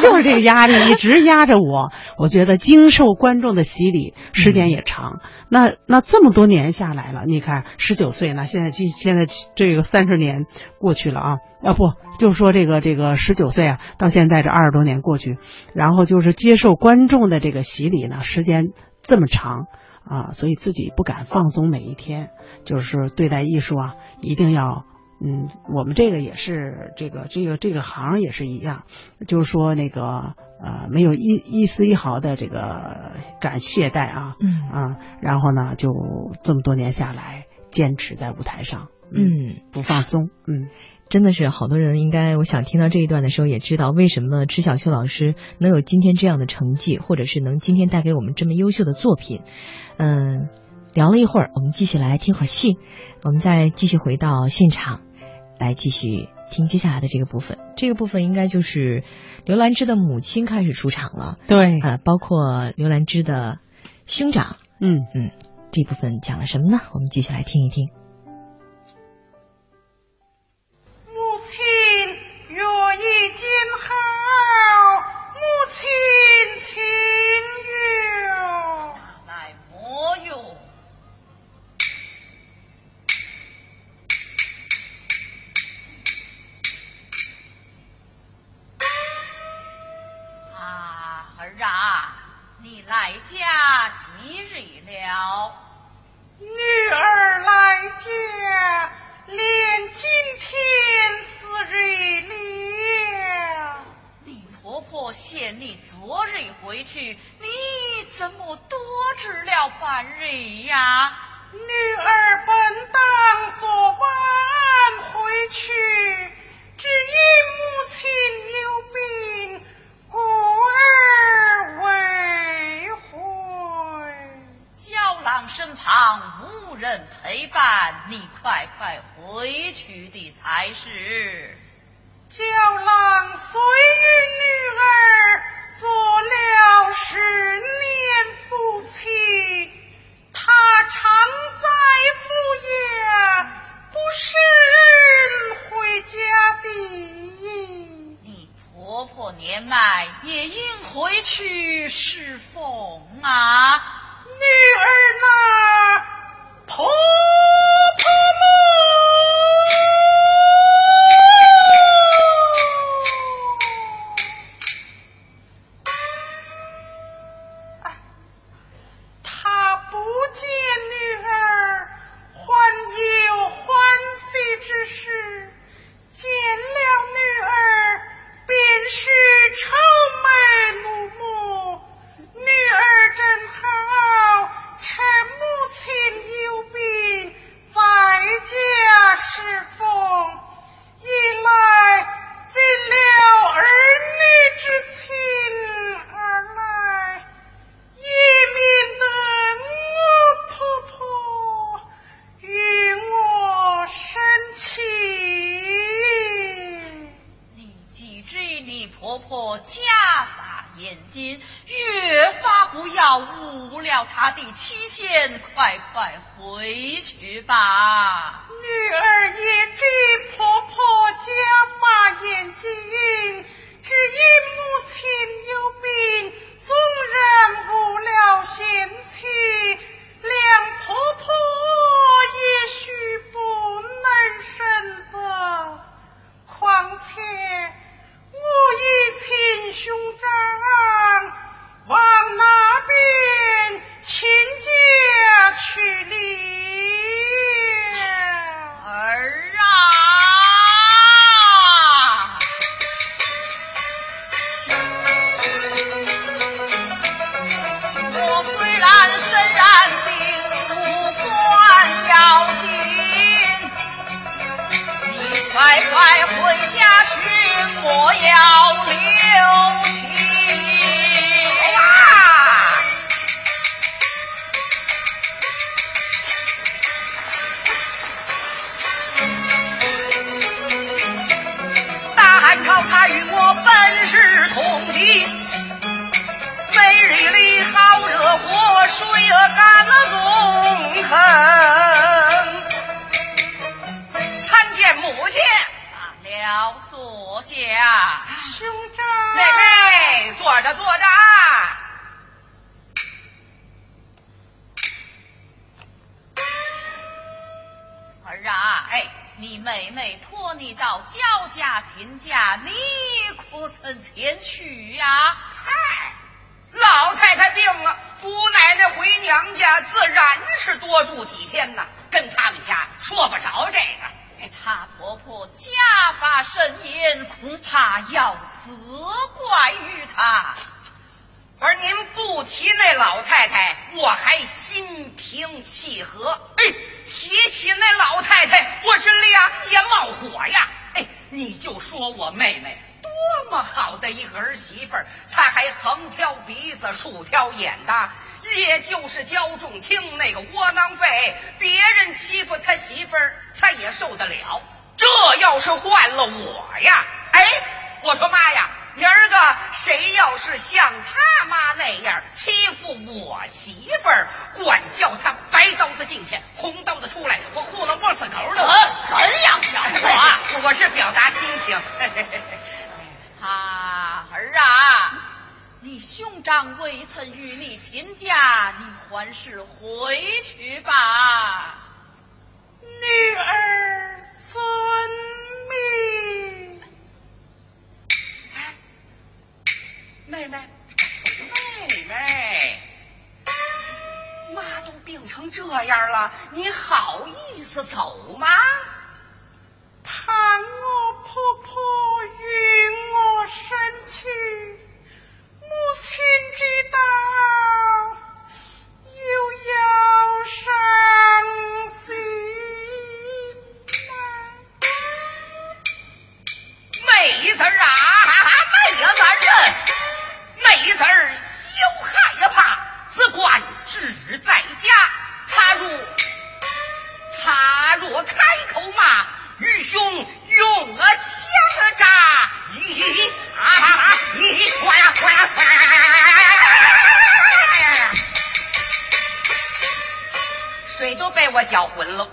S3: 就是这个压力一直压着我。我觉得经受观众的洗礼时间也长，那那这么多年下来了，你看十九岁呢，现在就现在这个三十年过去了啊，啊不，就是说这个这个十九岁啊，到现在这二十多年过去，然后就是接受观众的这个洗礼呢，时间这么长。啊，所以自己不敢放松每一天，就是对待艺术啊，一定要嗯，我们这个也是这个这个这个行也是一样，就是说那个呃，没有一一丝一毫的这个敢懈怠啊，
S2: 嗯
S3: 啊，然后呢，就这么多年下来，坚持在舞台上，
S2: 嗯，
S3: 不放松，嗯。
S2: 真的是好多人应该，我想听到这一段的时候，也知道为什么迟小秋老师能有今天这样的成绩，或者是能今天带给我们这么优秀的作品。嗯，聊了一会儿，我们继续来听会儿戏，我们再继续回到现场，来继续听接下来的这个部分。这个部分应该就是刘兰芝的母亲开始出场了，
S3: 对，
S2: 呃，包括刘兰芝的兄长，
S3: 嗯
S2: 嗯，这部分讲了什么呢？我们继续来听一听。
S9: 婆婆嫌你昨日回去，你怎么多知了半日呀？
S6: 女儿本当昨晚回去，只因母亲有病，故而未回。
S9: 娇郎身旁无人陪伴，你快快回去的才是。
S6: 娇郎随与女儿做了十年夫妻，他常在府衙，不是回家的。
S9: 你婆婆年迈，也应回去侍奉啊。
S6: 女儿那婆婆母，家训我要留情啊大汉朝他与我
S9: 本是同心每日里好惹祸水干了
S6: 纵横。
S5: 着坐着。
S9: 儿啊，哎，你妹妹托你到焦家亲家，你可曾前去呀、
S5: 嗨，老太太病了，姑奶奶回娘家，自然是多住几天呐。跟他们家说不着这个。
S9: 哎她婆婆家法甚严，恐怕要责怪于她。
S5: 而您不提那老太太，我还心平气和。哎，提起那老太太，我是两眼冒火呀。哎，你就说我妹妹多么好的一个儿媳妇儿，她还横挑鼻子竖挑眼的，也就是焦仲卿那个窝囊废，别人欺负他媳妇儿，他也受得了。这要是换了我呀，哎，我说妈呀，明儿个谁要是像他妈那样欺负我媳妇儿，管叫他白刀子进去，红刀子出来，我糊弄脖子口的。
S9: 呃怎样讲
S5: 我啊，(laughs) 我是表达心情。(laughs)
S9: 啊，儿啊，你兄长未曾与你亲家，你还是回去吧。
S6: 女儿遵命。
S5: 哎妹妹，妹妹，妈都病成这样了，你好意思走吗？
S6: 盼我婆婆允我生去，母亲知道又要伤心
S5: 妹子儿啊，子儿休害怕，只管只在家。他若他若开口骂，愚兄用了枪扎，咦啊咦，哗呀哗呀哗呀！水都被我搅浑了。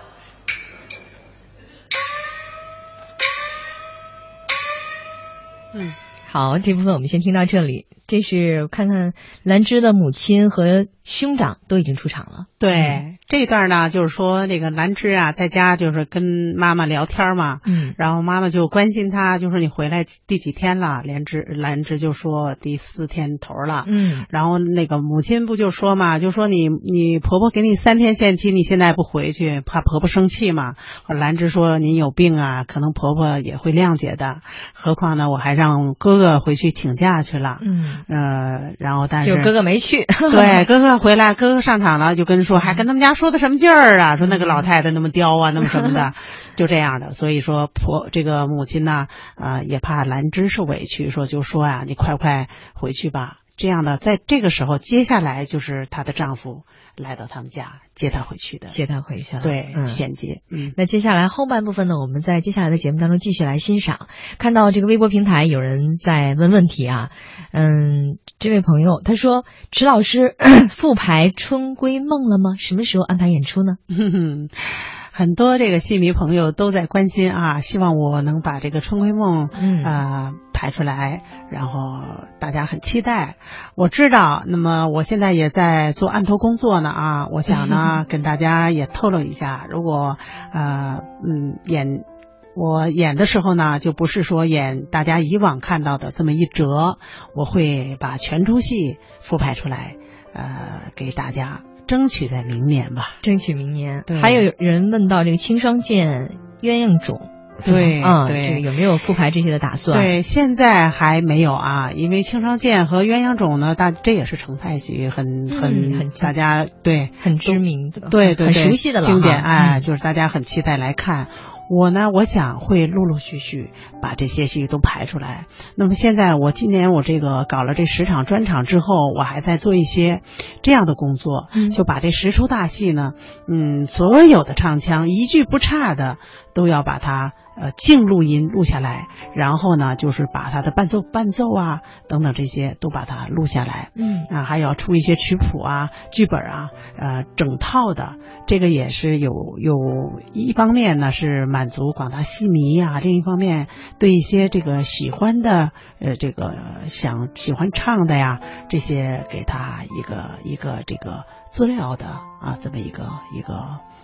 S2: 嗯，好，这部分我们先听到这里。这是看看兰芝的母亲和兄长都已经出场了。
S3: 对这一段呢，就是说那个兰芝啊，在家就是跟妈妈聊天嘛，
S2: 嗯
S3: 然后妈妈就关心她，就说你回来第几天了？兰芝兰芝就说第四天头了。
S2: 嗯
S3: 然后那个母亲不就说嘛，就说你你婆婆给你三天限期，你现在不回去，怕婆婆生气嘛。兰芝说您有病啊，可能婆婆也会谅解的。何况呢，我还让哥哥回去请假去了。
S2: 嗯，
S3: 呃，然后但是
S2: 就哥哥没去。(laughs)
S3: 对，哥哥回来，哥哥上场了，就跟说，还跟他们家说的什么劲儿啊？说那个老太太那么刁啊，那么什么的，(laughs) 就这样的。所以说婆这个母亲呢，呃，也怕兰芝受委屈，说就说呀、你快快回去吧。这样的，在这个时候，接下来就是她的丈夫来到他们家接她回去的，
S2: 接她回去了。
S3: 对，
S2: 嗯
S3: 衔接，嗯。
S2: 那接下来后半部分呢，我们在接下来的节目当中继续来欣赏。看到这个微博平台有人在问问题啊，嗯，这位朋友他说：“池老师 (coughs) 复排《春闺梦》了吗？什么时候安排演出呢 (laughs)
S3: 很多这个戏迷朋友都在关心啊，希望我能把这个《春闺梦》
S2: 嗯
S3: 呃排出来，然后大家很期待。我知道，那么我现在也在做案头工作呢啊，我想呢 (laughs) 跟大家也透露一下，如果呃嗯演。我演的时候呢，就不是说演大家以往看到的这么一折，我会把全出戏复排出来，呃，给大家争取在明年吧。？”
S2: 争取明年
S3: 对。
S2: 还有人问到这个青霜剑、鸳鸯冢，
S3: 对
S2: 啊，
S3: 对
S2: 这个有没有复牌这些的打算？
S3: 对，现在还没有啊，因为青霜剑和鸳鸯冢呢，大这也是成派戏，很很、
S2: 嗯很
S3: 大家对
S2: 很知名的，
S3: 对对对
S2: 很熟悉的了，
S3: 经典，哎，
S2: 嗯
S3: 就是大家很期待来看。我呢，我想会陆陆续续把这些戏都排出来。那么现在我今年我这个搞了这十场专场之后，我还在做一些这样的工作，
S2: 嗯
S3: 就把这十出大戏呢，嗯，所有的唱腔一句不差的都要把它呃静录音录下来，然后呢就是把它的伴奏伴奏啊等等这些都把它录下来。
S2: 嗯
S3: 啊，还要出一些曲谱啊、剧本啊，呃，整套的，这个也是有有一方面呢是满足广大戏迷啊，另一方面对一些这个喜欢的呃这个想喜欢唱的呀，这些给他一个一个这个资料的啊这么一个一个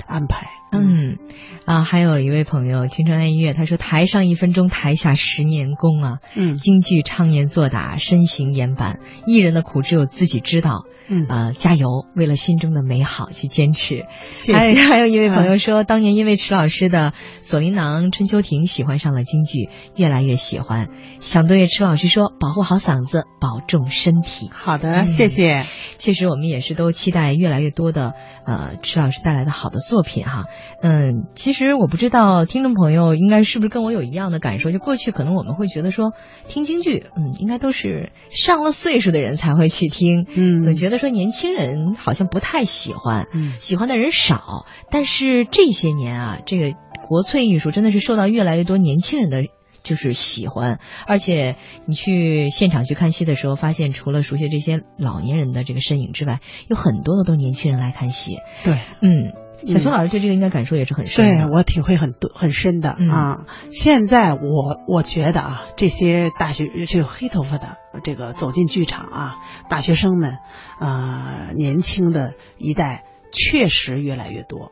S3: 安排。
S2: 嗯，啊，还有一位朋友青春爱音乐，他说台上一分钟，台下十年功啊。
S3: 嗯
S2: 京剧唱念做打，身形言板，艺人的苦只有自己知道。
S3: 嗯
S2: 啊、加油，为了心中的美好去坚持。
S3: 谢
S2: 还有
S3: 谢。
S2: 还有一位朋友说，当年因为迟老师的《锁麟囊》《春秋亭》喜欢上了京剧，越来越喜欢。想对迟老师说，保护好嗓子，保重身体。
S3: 好的，
S2: 嗯
S3: 谢谢。
S2: 确实，我们也是都期待越来越多的呃迟老师带来的好的作品哈。嗯，其实我不知道听众朋友应该是不是跟我有一样的感受，就过去可能我们会觉得说听京剧，嗯，应该都是上了岁数的人才会去听，
S3: 嗯
S2: 总觉得说年轻人好像不太喜欢，
S3: 嗯
S2: 喜欢的人少。但是这些年啊，这个国粹艺术真的是受到越来越多年轻人的。就是喜欢，而且你去现场去看戏的时候，发现除了熟悉这些老年人的这个身影之外，有很多的都年轻人来看戏。
S3: 对。
S2: 嗯，小熊老师对这个应该感受也是很深的。
S3: 对我体会很多很深的、
S2: 嗯
S3: 啊。现在我我觉得啊，这些大学这个黑头发的这个走进剧场啊，大学生们啊、年轻的一代确实越来越多。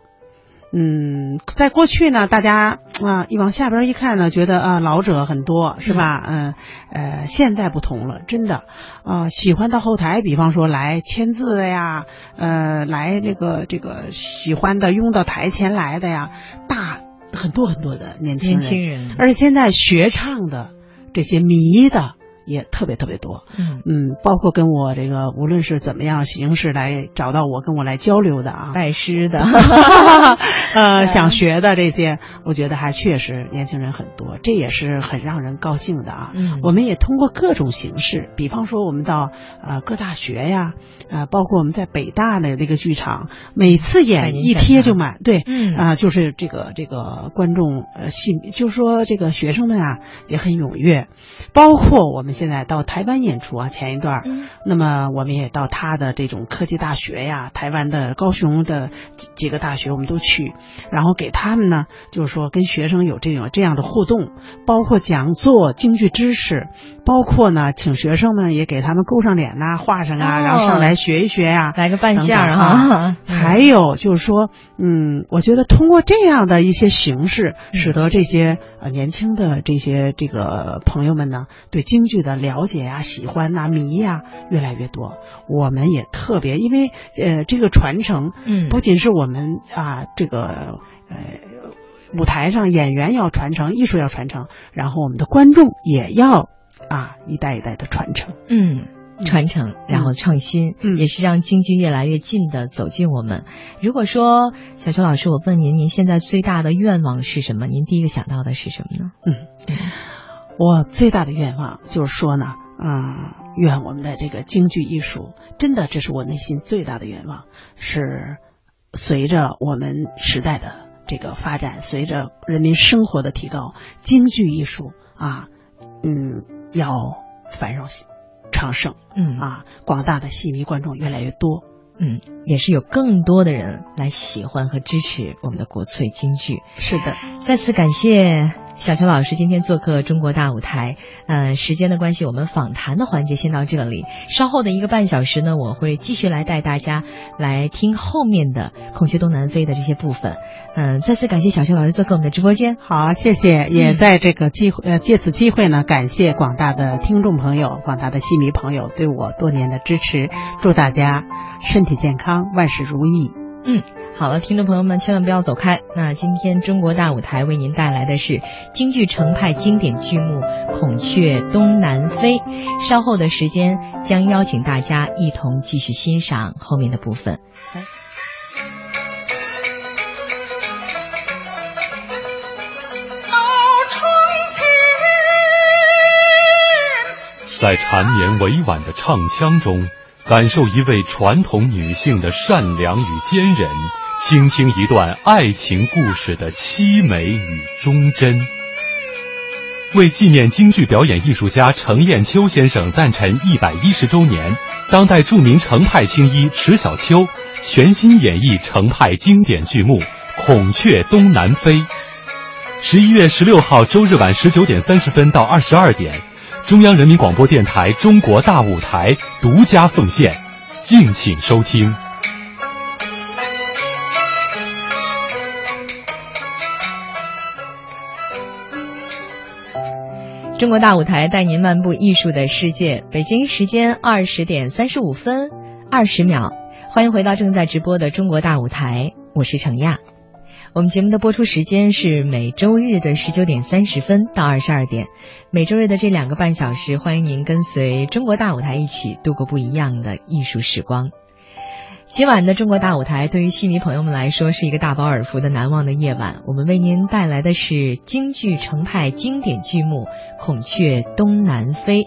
S3: 嗯，在过去呢，大家啊一往下边一看呢，觉得啊老者很多是吧？嗯。呃，现在不同了，真的。啊，喜欢到后台，比方说来签字的呀，呃，来这个这个喜欢的拥到台前来的呀，大很多很多的年轻人，
S2: 年轻人，
S3: 而且现在学唱的这些迷的也特别特别多。
S2: 嗯，
S3: 嗯，包括跟我这个无论是怎么样形式来找到我跟我来交流的啊，
S2: 拜师的，(laughs)
S3: 呃，(laughs) 想学的这些，我觉得还确实年轻人很多，这也是很让人高兴的啊。
S2: 嗯
S3: 我们也通过各种形式，比方说我们到呃各大学呀，呃，包括我们在北大的那个剧场，每次演一贴就满，对，
S2: 嗯
S3: 啊、就是这个这个观众呃戏，就是说这个学生们啊也很踊跃，包括我们现在到台湾演出啊，前一段儿，
S2: 嗯。
S3: 那么我们也到他的这种科技大学呀，台湾的高雄的几几个大学我们都去，然后给他们呢，就是说跟学生有这种这样的互动，包括讲座、京剧知识，包括呢请学生们也给他们勾上脸呐、画上啊，
S2: 哦。
S3: 然后上来学一学呀、
S2: 来个扮相哈。
S3: 啊。还有就是说，嗯，我觉得通过这样的一些形式，
S2: 嗯。
S3: 使得这些呃年轻的这些这个朋友们呢，对京剧的了解呀、喜欢呐、迷呀越来越多。我们也特别，因为呃这个传承，
S2: 嗯
S3: 不仅是我们啊这个呃。舞台上演员要传承，艺术要传承，然后我们的观众也要啊一代一代的传承。
S2: 嗯。传承，然后创新，
S3: 嗯
S2: 也是让京剧越来越近的走进我们。如果说小邱老师，我问您，您现在最大的愿望是什么？您第一个想到的是什么呢？
S3: 嗯，我最大的愿望就是说呢，嗯，愿我们的这个京剧艺术，真的这是我内心最大的愿望，是随着我们时代的这个发展，随着人民生活的提高，京剧艺术啊，嗯，要繁荣昌盛
S2: 嗯
S3: 啊，广大的戏迷观众越来越多。
S2: 嗯，也是有更多的人来喜欢和支持我们的国粹京剧。
S3: 是的，
S2: 再次感谢小邱老师今天做客中国大舞台。呃，时间的关系，我们访谈的环节先到这里。稍后的一个半小时呢，我会继续来带大家来听后面的《孔雀东南飞》的这些部分。嗯、再次感谢小邱老师做客我们的直播间。
S3: 好，谢谢，也在这个机会呃借此机会呢，感谢广大的听众朋友、广大的戏迷朋友对我多年的支持，祝大家身体健康，万事如意。
S2: 嗯，好了，听众朋友们千万不要走开。那今天中国大舞台为您带来的是京剧程派经典剧目《孔雀东南飞》，稍后的时间将邀请大家一同继续欣赏后面的部分。
S1: 在缠绵委婉的唱腔中，感受一位传统女性的善良与坚韧，倾听一段爱情故事的凄美与忠贞。为纪念京剧表演艺术家程砚秋先生诞辰一百一十周年，当代著名程派青衣迟小秋全新演绎程派经典剧目《孔雀东南飞》。十一月十六号周日晚十九点三十分到二十二点，中央人民广播电台《中国大舞台》独家奉献，敬请收听。
S2: 中国大舞台带您漫步艺术的世界。北京时间二十点三十五分二十秒，欢迎回到正在直播的中国大舞台，我是程亚。我们节目的播出时间是每周日的十九点三十分到二十二点，每周日的这两个半小时，欢迎您跟随中国大舞台一起度过不一样的艺术时光。今晚的中国大舞台，对于戏迷朋友们来说是一个大饱耳福的难忘的夜晚。我们为您带来的是京剧程派经典剧目《孔雀东南飞》。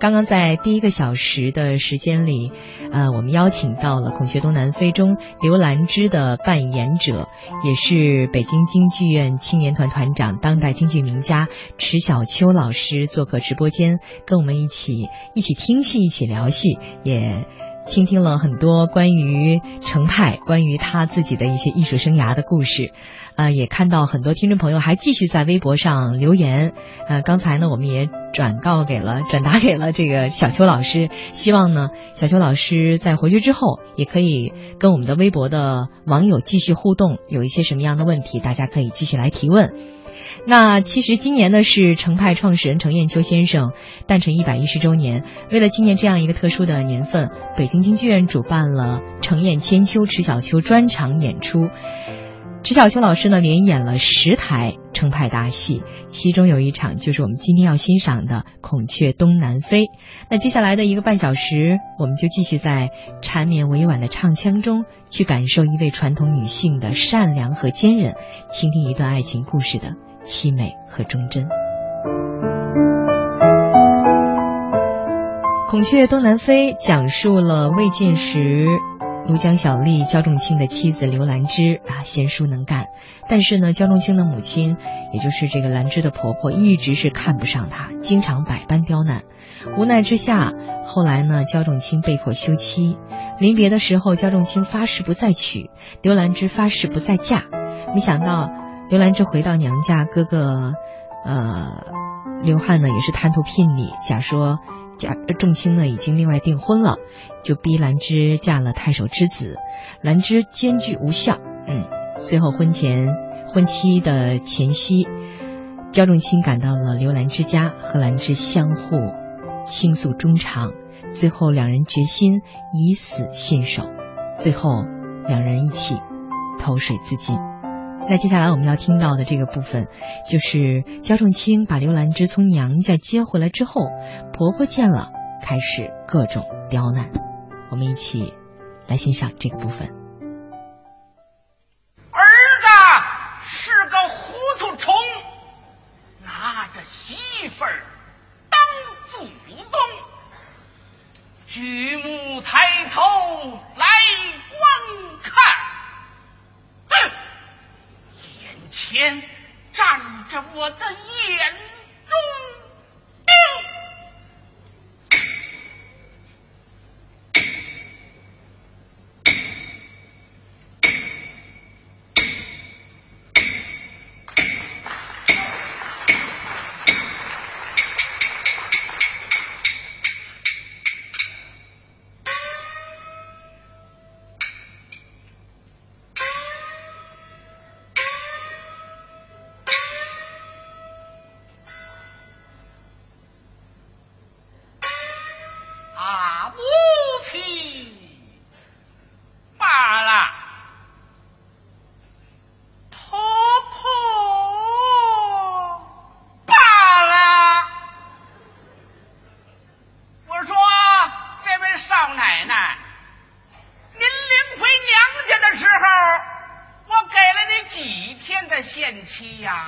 S2: 刚刚在第一个小时的时间里，呃，我们邀请到了《孔雀东南飞》中刘兰芝的扮演者，也是北京京剧院青年团团长、当代京剧名家迟小秋老师做客直播间，跟我们一起一起听戏，一起聊戏，也。倾听了很多关于程派、关于他自己的一些艺术生涯的故事，啊，也看到很多听众朋友还继续在微博上留言。呃，刚才呢，我们也转告给了、转达给了这个小邱老师，希望呢，小邱老师在回去之后也可以跟我们的微博的网友继续互动，有一些什么样的问题，大家可以继续来提问。那其实今年呢是程派创始人程砚秋先生诞辰一百一十周年。为了纪念这样一个特殊的年份，北京京剧院主办了程砚千秋迟小秋专场演出。迟小秋老师呢连演了十台程派大戏，其中有一场就是我们今天要欣赏的《孔雀东南飞》。那接下来的一个半小时，我们就继续在缠绵委婉的唱腔中去感受一位传统女性的善良和坚韧，倾听一段爱情故事的。凄美和忠贞，《孔雀东南飞》讲述了魏晋时庐江小吏焦仲卿的妻子刘兰芝啊，贤淑能干，但是呢，焦仲卿的母亲，也就是这个兰芝的婆婆，一直是看不上她，经常百般刁难。无奈之下，后来呢，焦仲卿被迫休妻。临别的时候，焦仲卿发誓不再娶，刘兰芝发誓不再嫁。没想到。刘兰芝回到娘家，哥哥，呃，刘汉呢也是贪图聘礼，假说贾仲卿呢已经另外订婚了，就逼兰芝嫁了太守之子。兰芝坚决无效，嗯，随后婚前婚期的前夕，焦仲卿赶到了刘兰芝家，和兰芝相互倾诉衷肠，最后两人决心以死信守，最后两人一起投水自尽。那接下来我们要听到的这个部分，就是焦仲卿把刘兰芝从娘家接回来之后，婆婆见了开始各种刁难。我们一起来欣赏这个部分。
S5: 儿子是个糊涂虫，拿着媳妇儿当祖宗，举目抬头来观看。哼前站着我的眼中。我还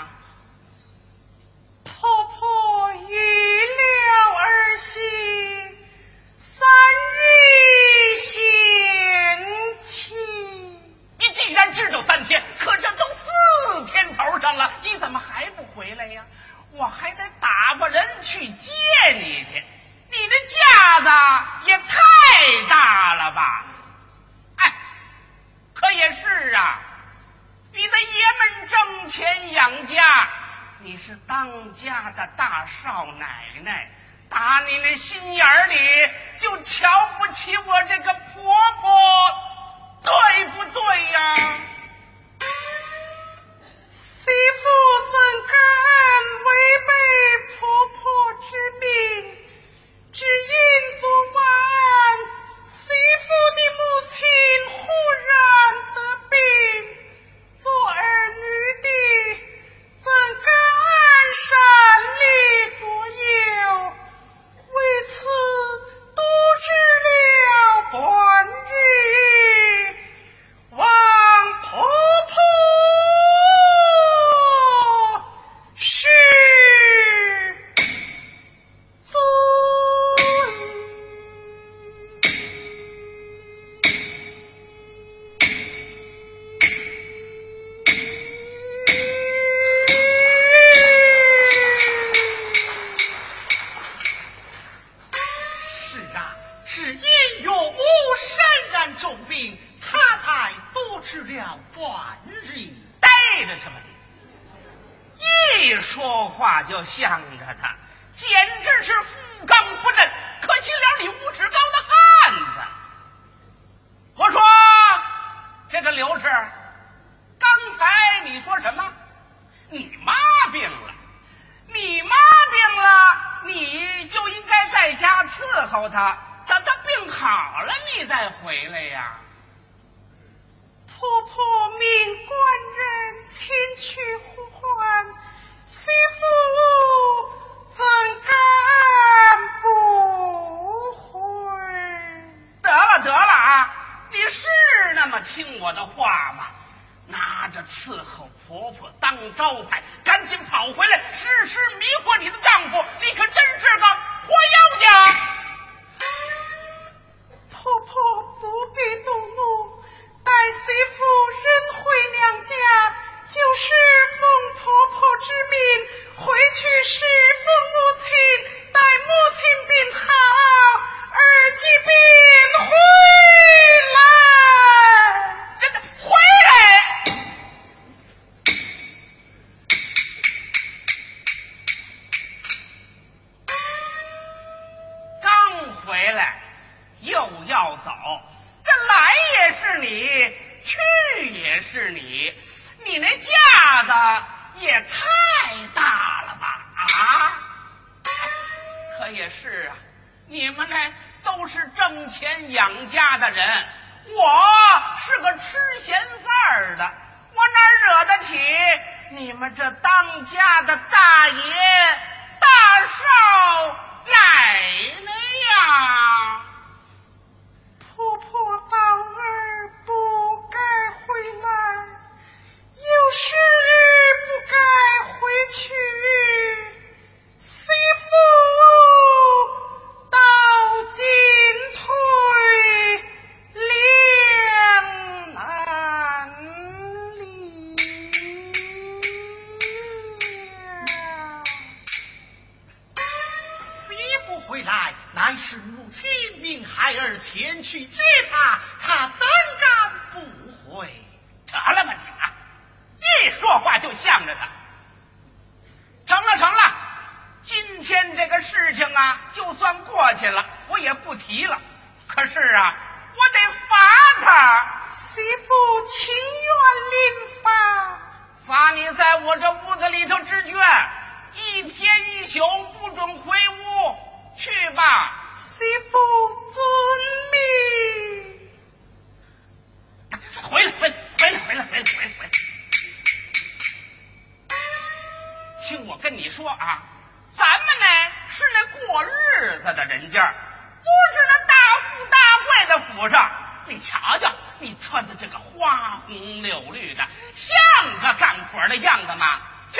S6: 我说你瞧瞧你穿的这个花红柳绿的像个干活的样子吗？去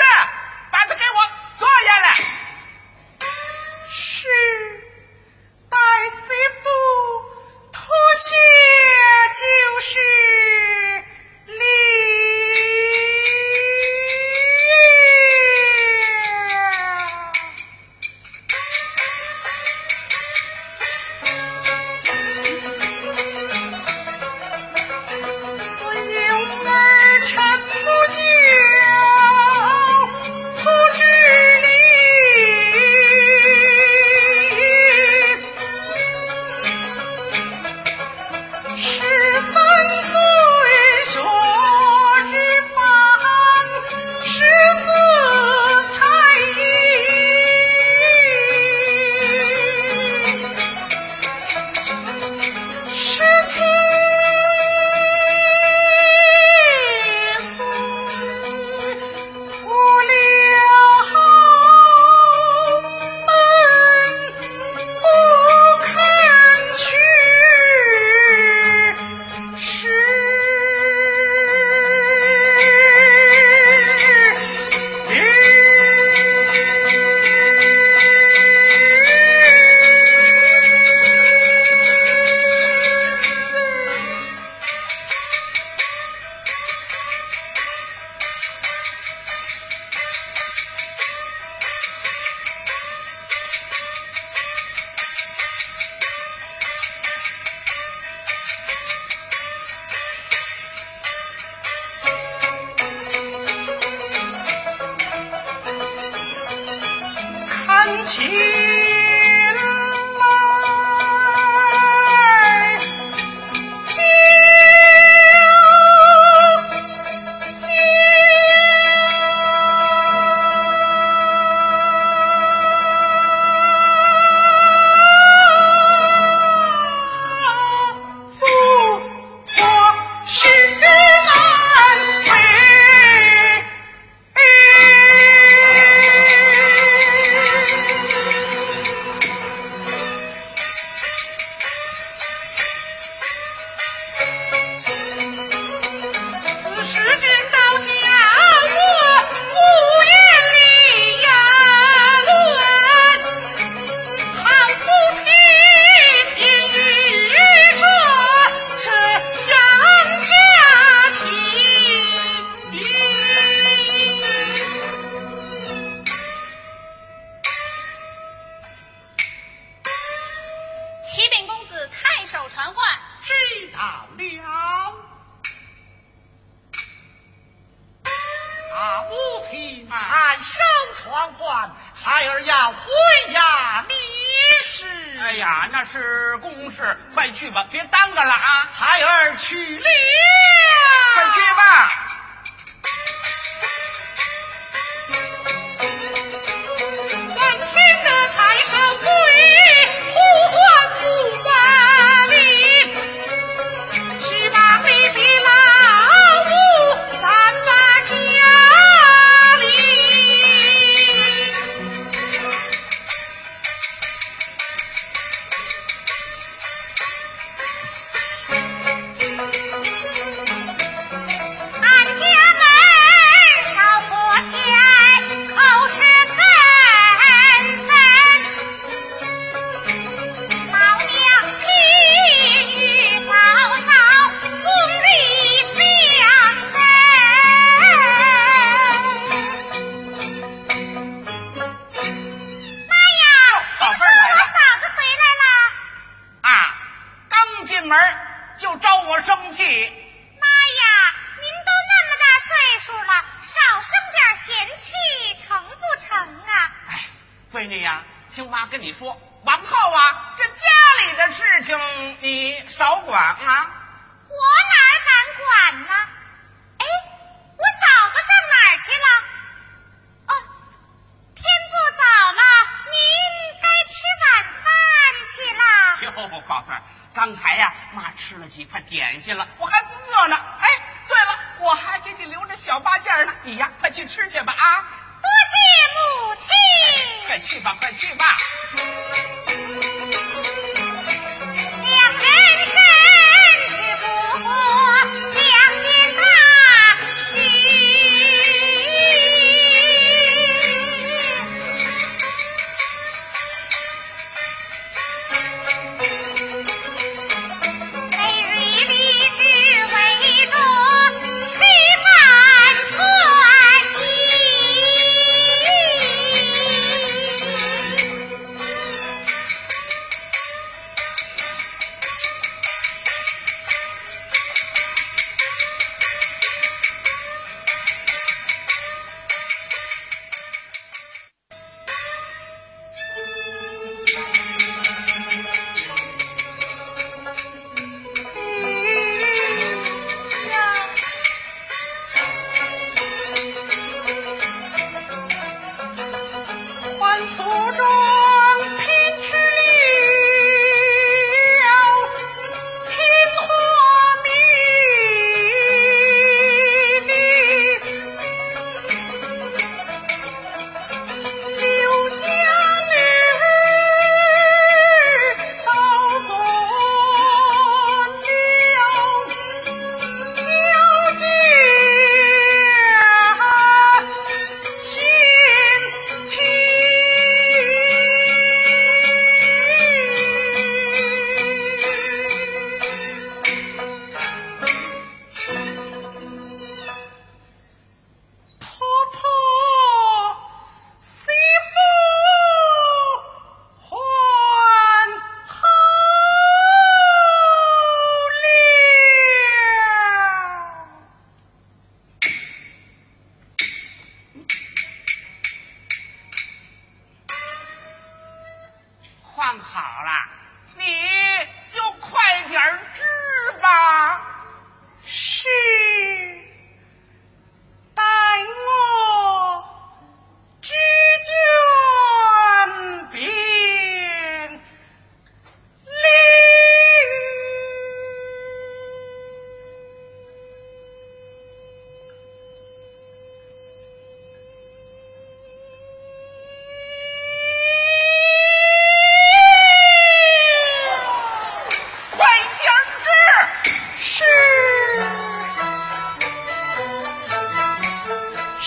S6: 把他给我坐下来。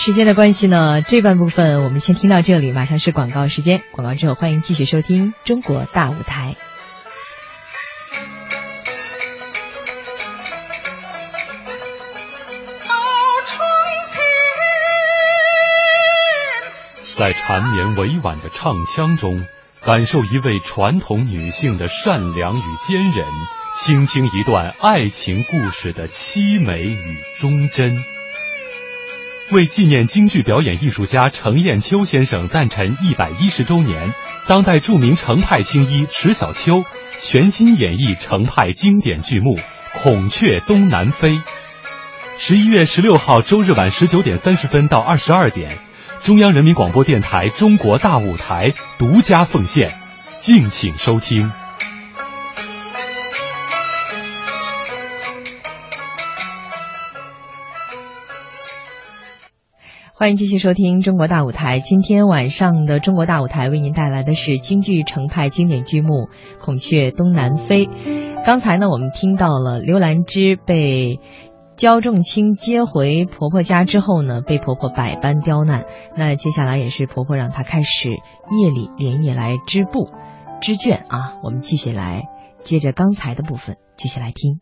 S2: 时间的关系呢，这半部分我们先听到这里，马上是广告时间。广告之后，欢迎继续收听《中国大舞台》。
S1: 在缠绵委婉的唱腔中，感受一位传统女性的善良与坚韧，倾听一段爱情故事的凄美与忠贞。为纪念京剧表演艺术家程砚秋先生诞辰一百一十周年，当代著名程派青衣迟小秋全新演绎程派经典剧目《孔雀东南飞》。十一月十六号周日晚十九点三十分到二十二点。中央人民广播电台《中国大舞台》独家奉献，敬请收听。
S2: 欢迎继续收听《中国大舞台》。今天晚上的《中国大舞台》为您带来的是京剧程派经典剧目《孔雀东南飞》。刚才呢，我们听到了刘兰芝被。焦仲卿接回婆婆家之后呢，被婆婆百般刁难。那接下来也是婆婆让她开始夜里连夜来织布、织卷啊。我们继续来接着刚才的部分，继续来听。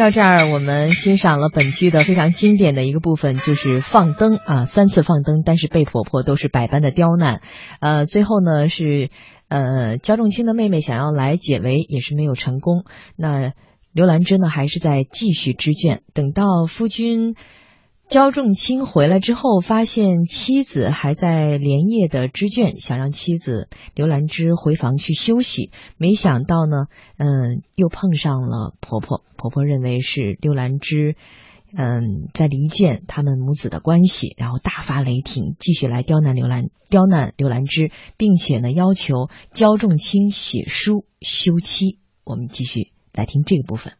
S6: 到这儿，我们欣赏了本剧的非常经典的一个部分，就是放灯啊，三次放灯，但是被婆婆都是百般的刁难，呃，最后呢是呃焦仲卿的妹妹想要来解围，也是没有成功。那刘兰芝呢，还是在继续织卷，等到夫君。焦仲卿回来之后，发现妻子还在连夜的织卷，想让妻子刘兰芝回房去休息。没想到呢，嗯，又碰上了婆婆。婆婆认为是刘兰芝，嗯，在离间他们母子的关系，然后大发雷霆，继续来刁难刘兰，刁难刘兰芝，并且呢，要求焦仲卿写书休妻。我们继续来听这个部分。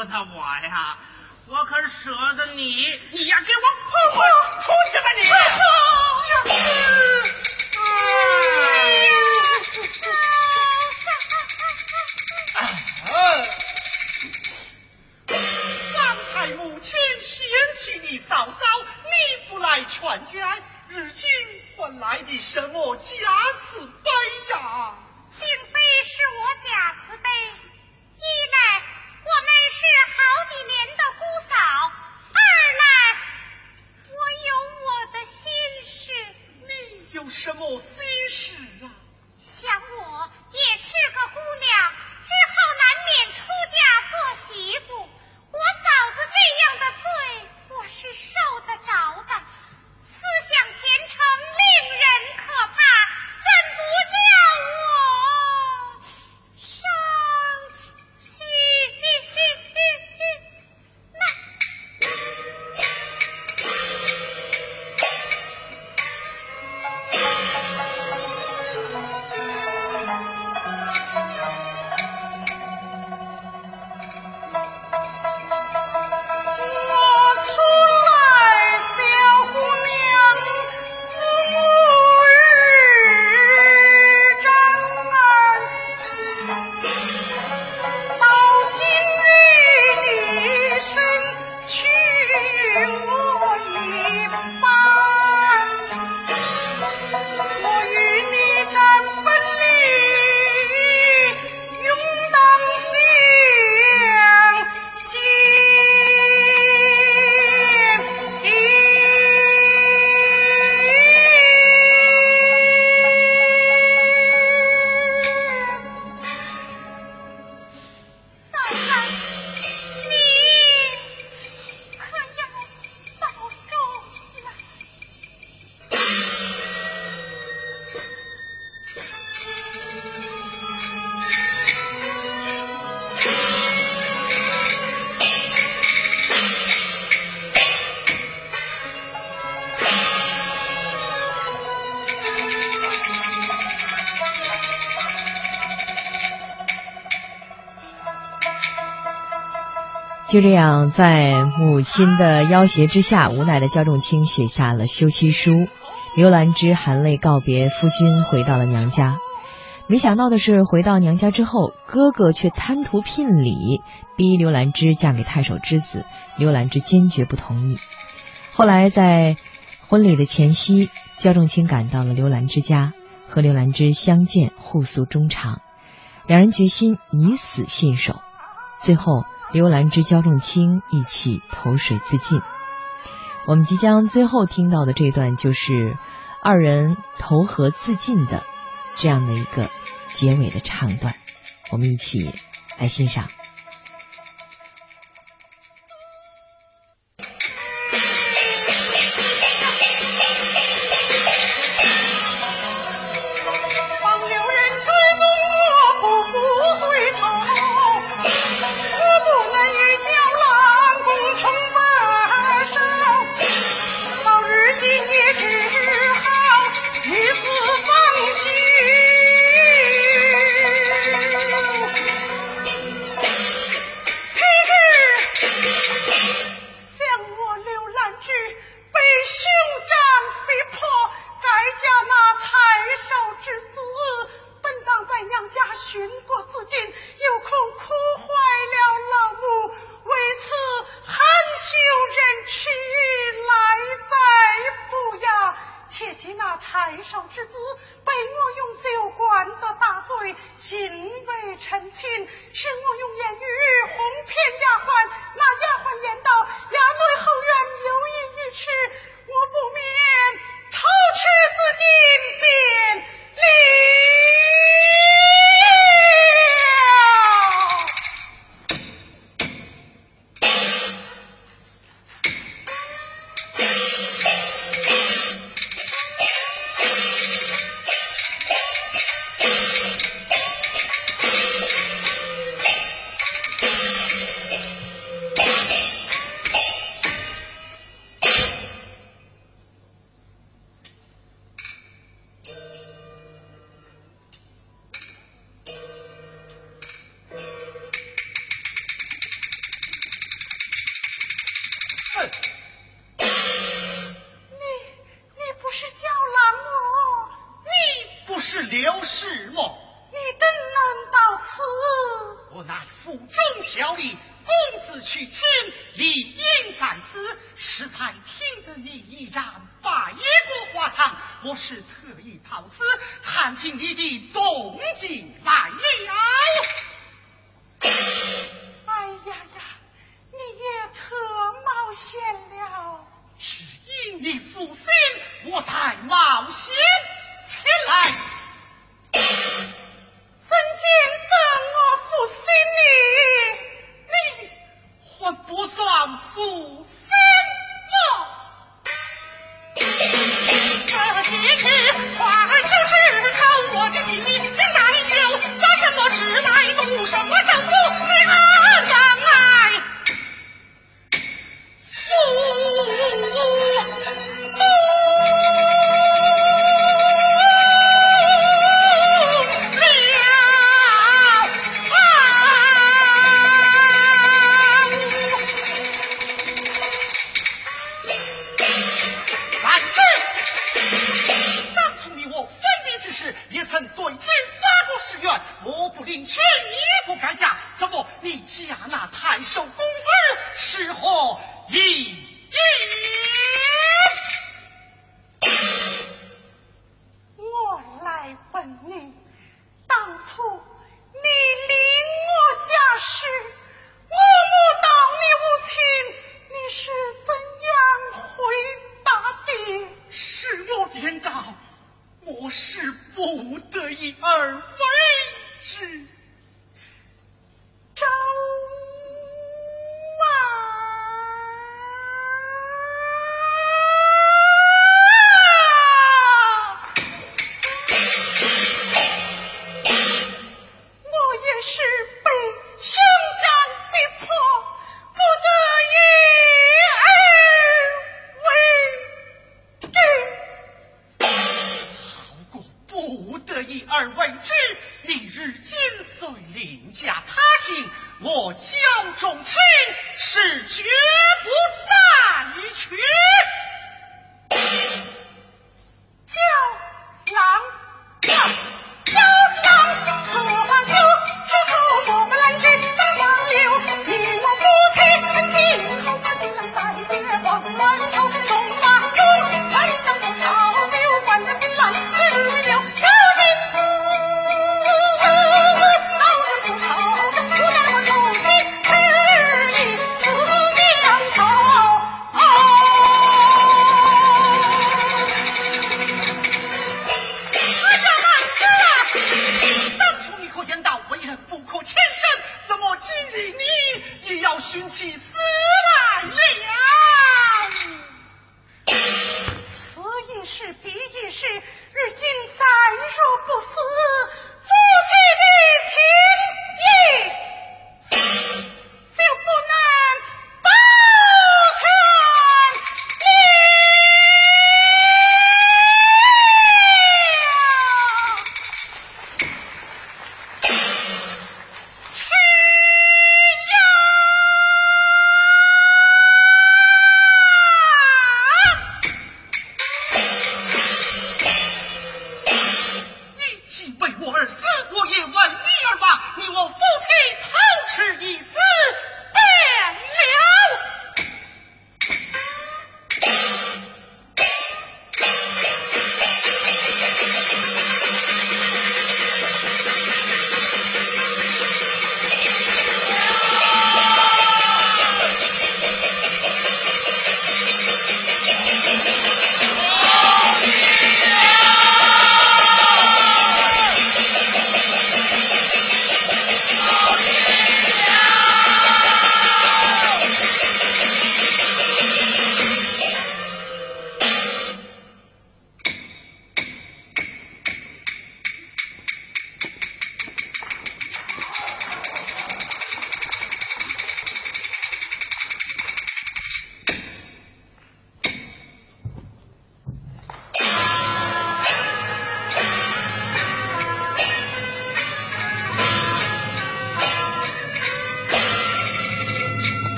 S10: 不
S11: 得我呀？我
S5: 可舍
S7: 得你，你呀，给我
S5: 婆婆
S7: 出去吧你！
S6: 就这样，在母亲的要挟之下，无奈的焦仲卿写下了休妻书。刘兰芝含泪告别夫君，回到了娘家。没想到的是，回到娘家之后，哥哥却贪图聘礼，逼刘兰芝嫁给太守之子。刘兰芝坚决不同意。后来在婚礼的前夕，焦仲卿赶到了刘兰芝家，和刘兰芝相见，互诉衷肠。两人决心以死信守。最后，刘兰芝、焦仲卿一起投水自尽。我们即将最后听到的这段，就是二人投河自尽的这样的一个结尾的唱段，我们一起来欣赏。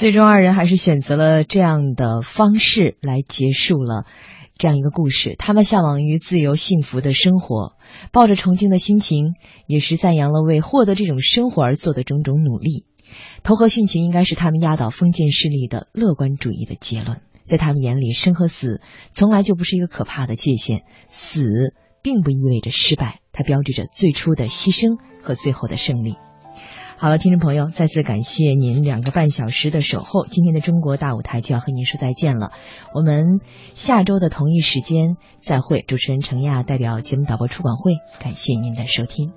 S2: 最终二人还是选择了这样的方式来结束了这样一个故事。他们向往于自由幸福的生活，抱着崇敬的心情，也是赞扬了为获得这种生活而做的种种努力。投河殉情应该是他们压倒封建势力的乐观主义的结论。在他们眼里，生和死从来就不是一个可怕的界限，死并不意味着失败，它标志着最初的牺牲和最后的胜利。好了，听众朋友，再次感谢您两个半小时的守候。今天的中国大舞台就要和您说再见了，我们下周的同一时间再会。主持人程亚代表节目导播出版会，感谢您的收听。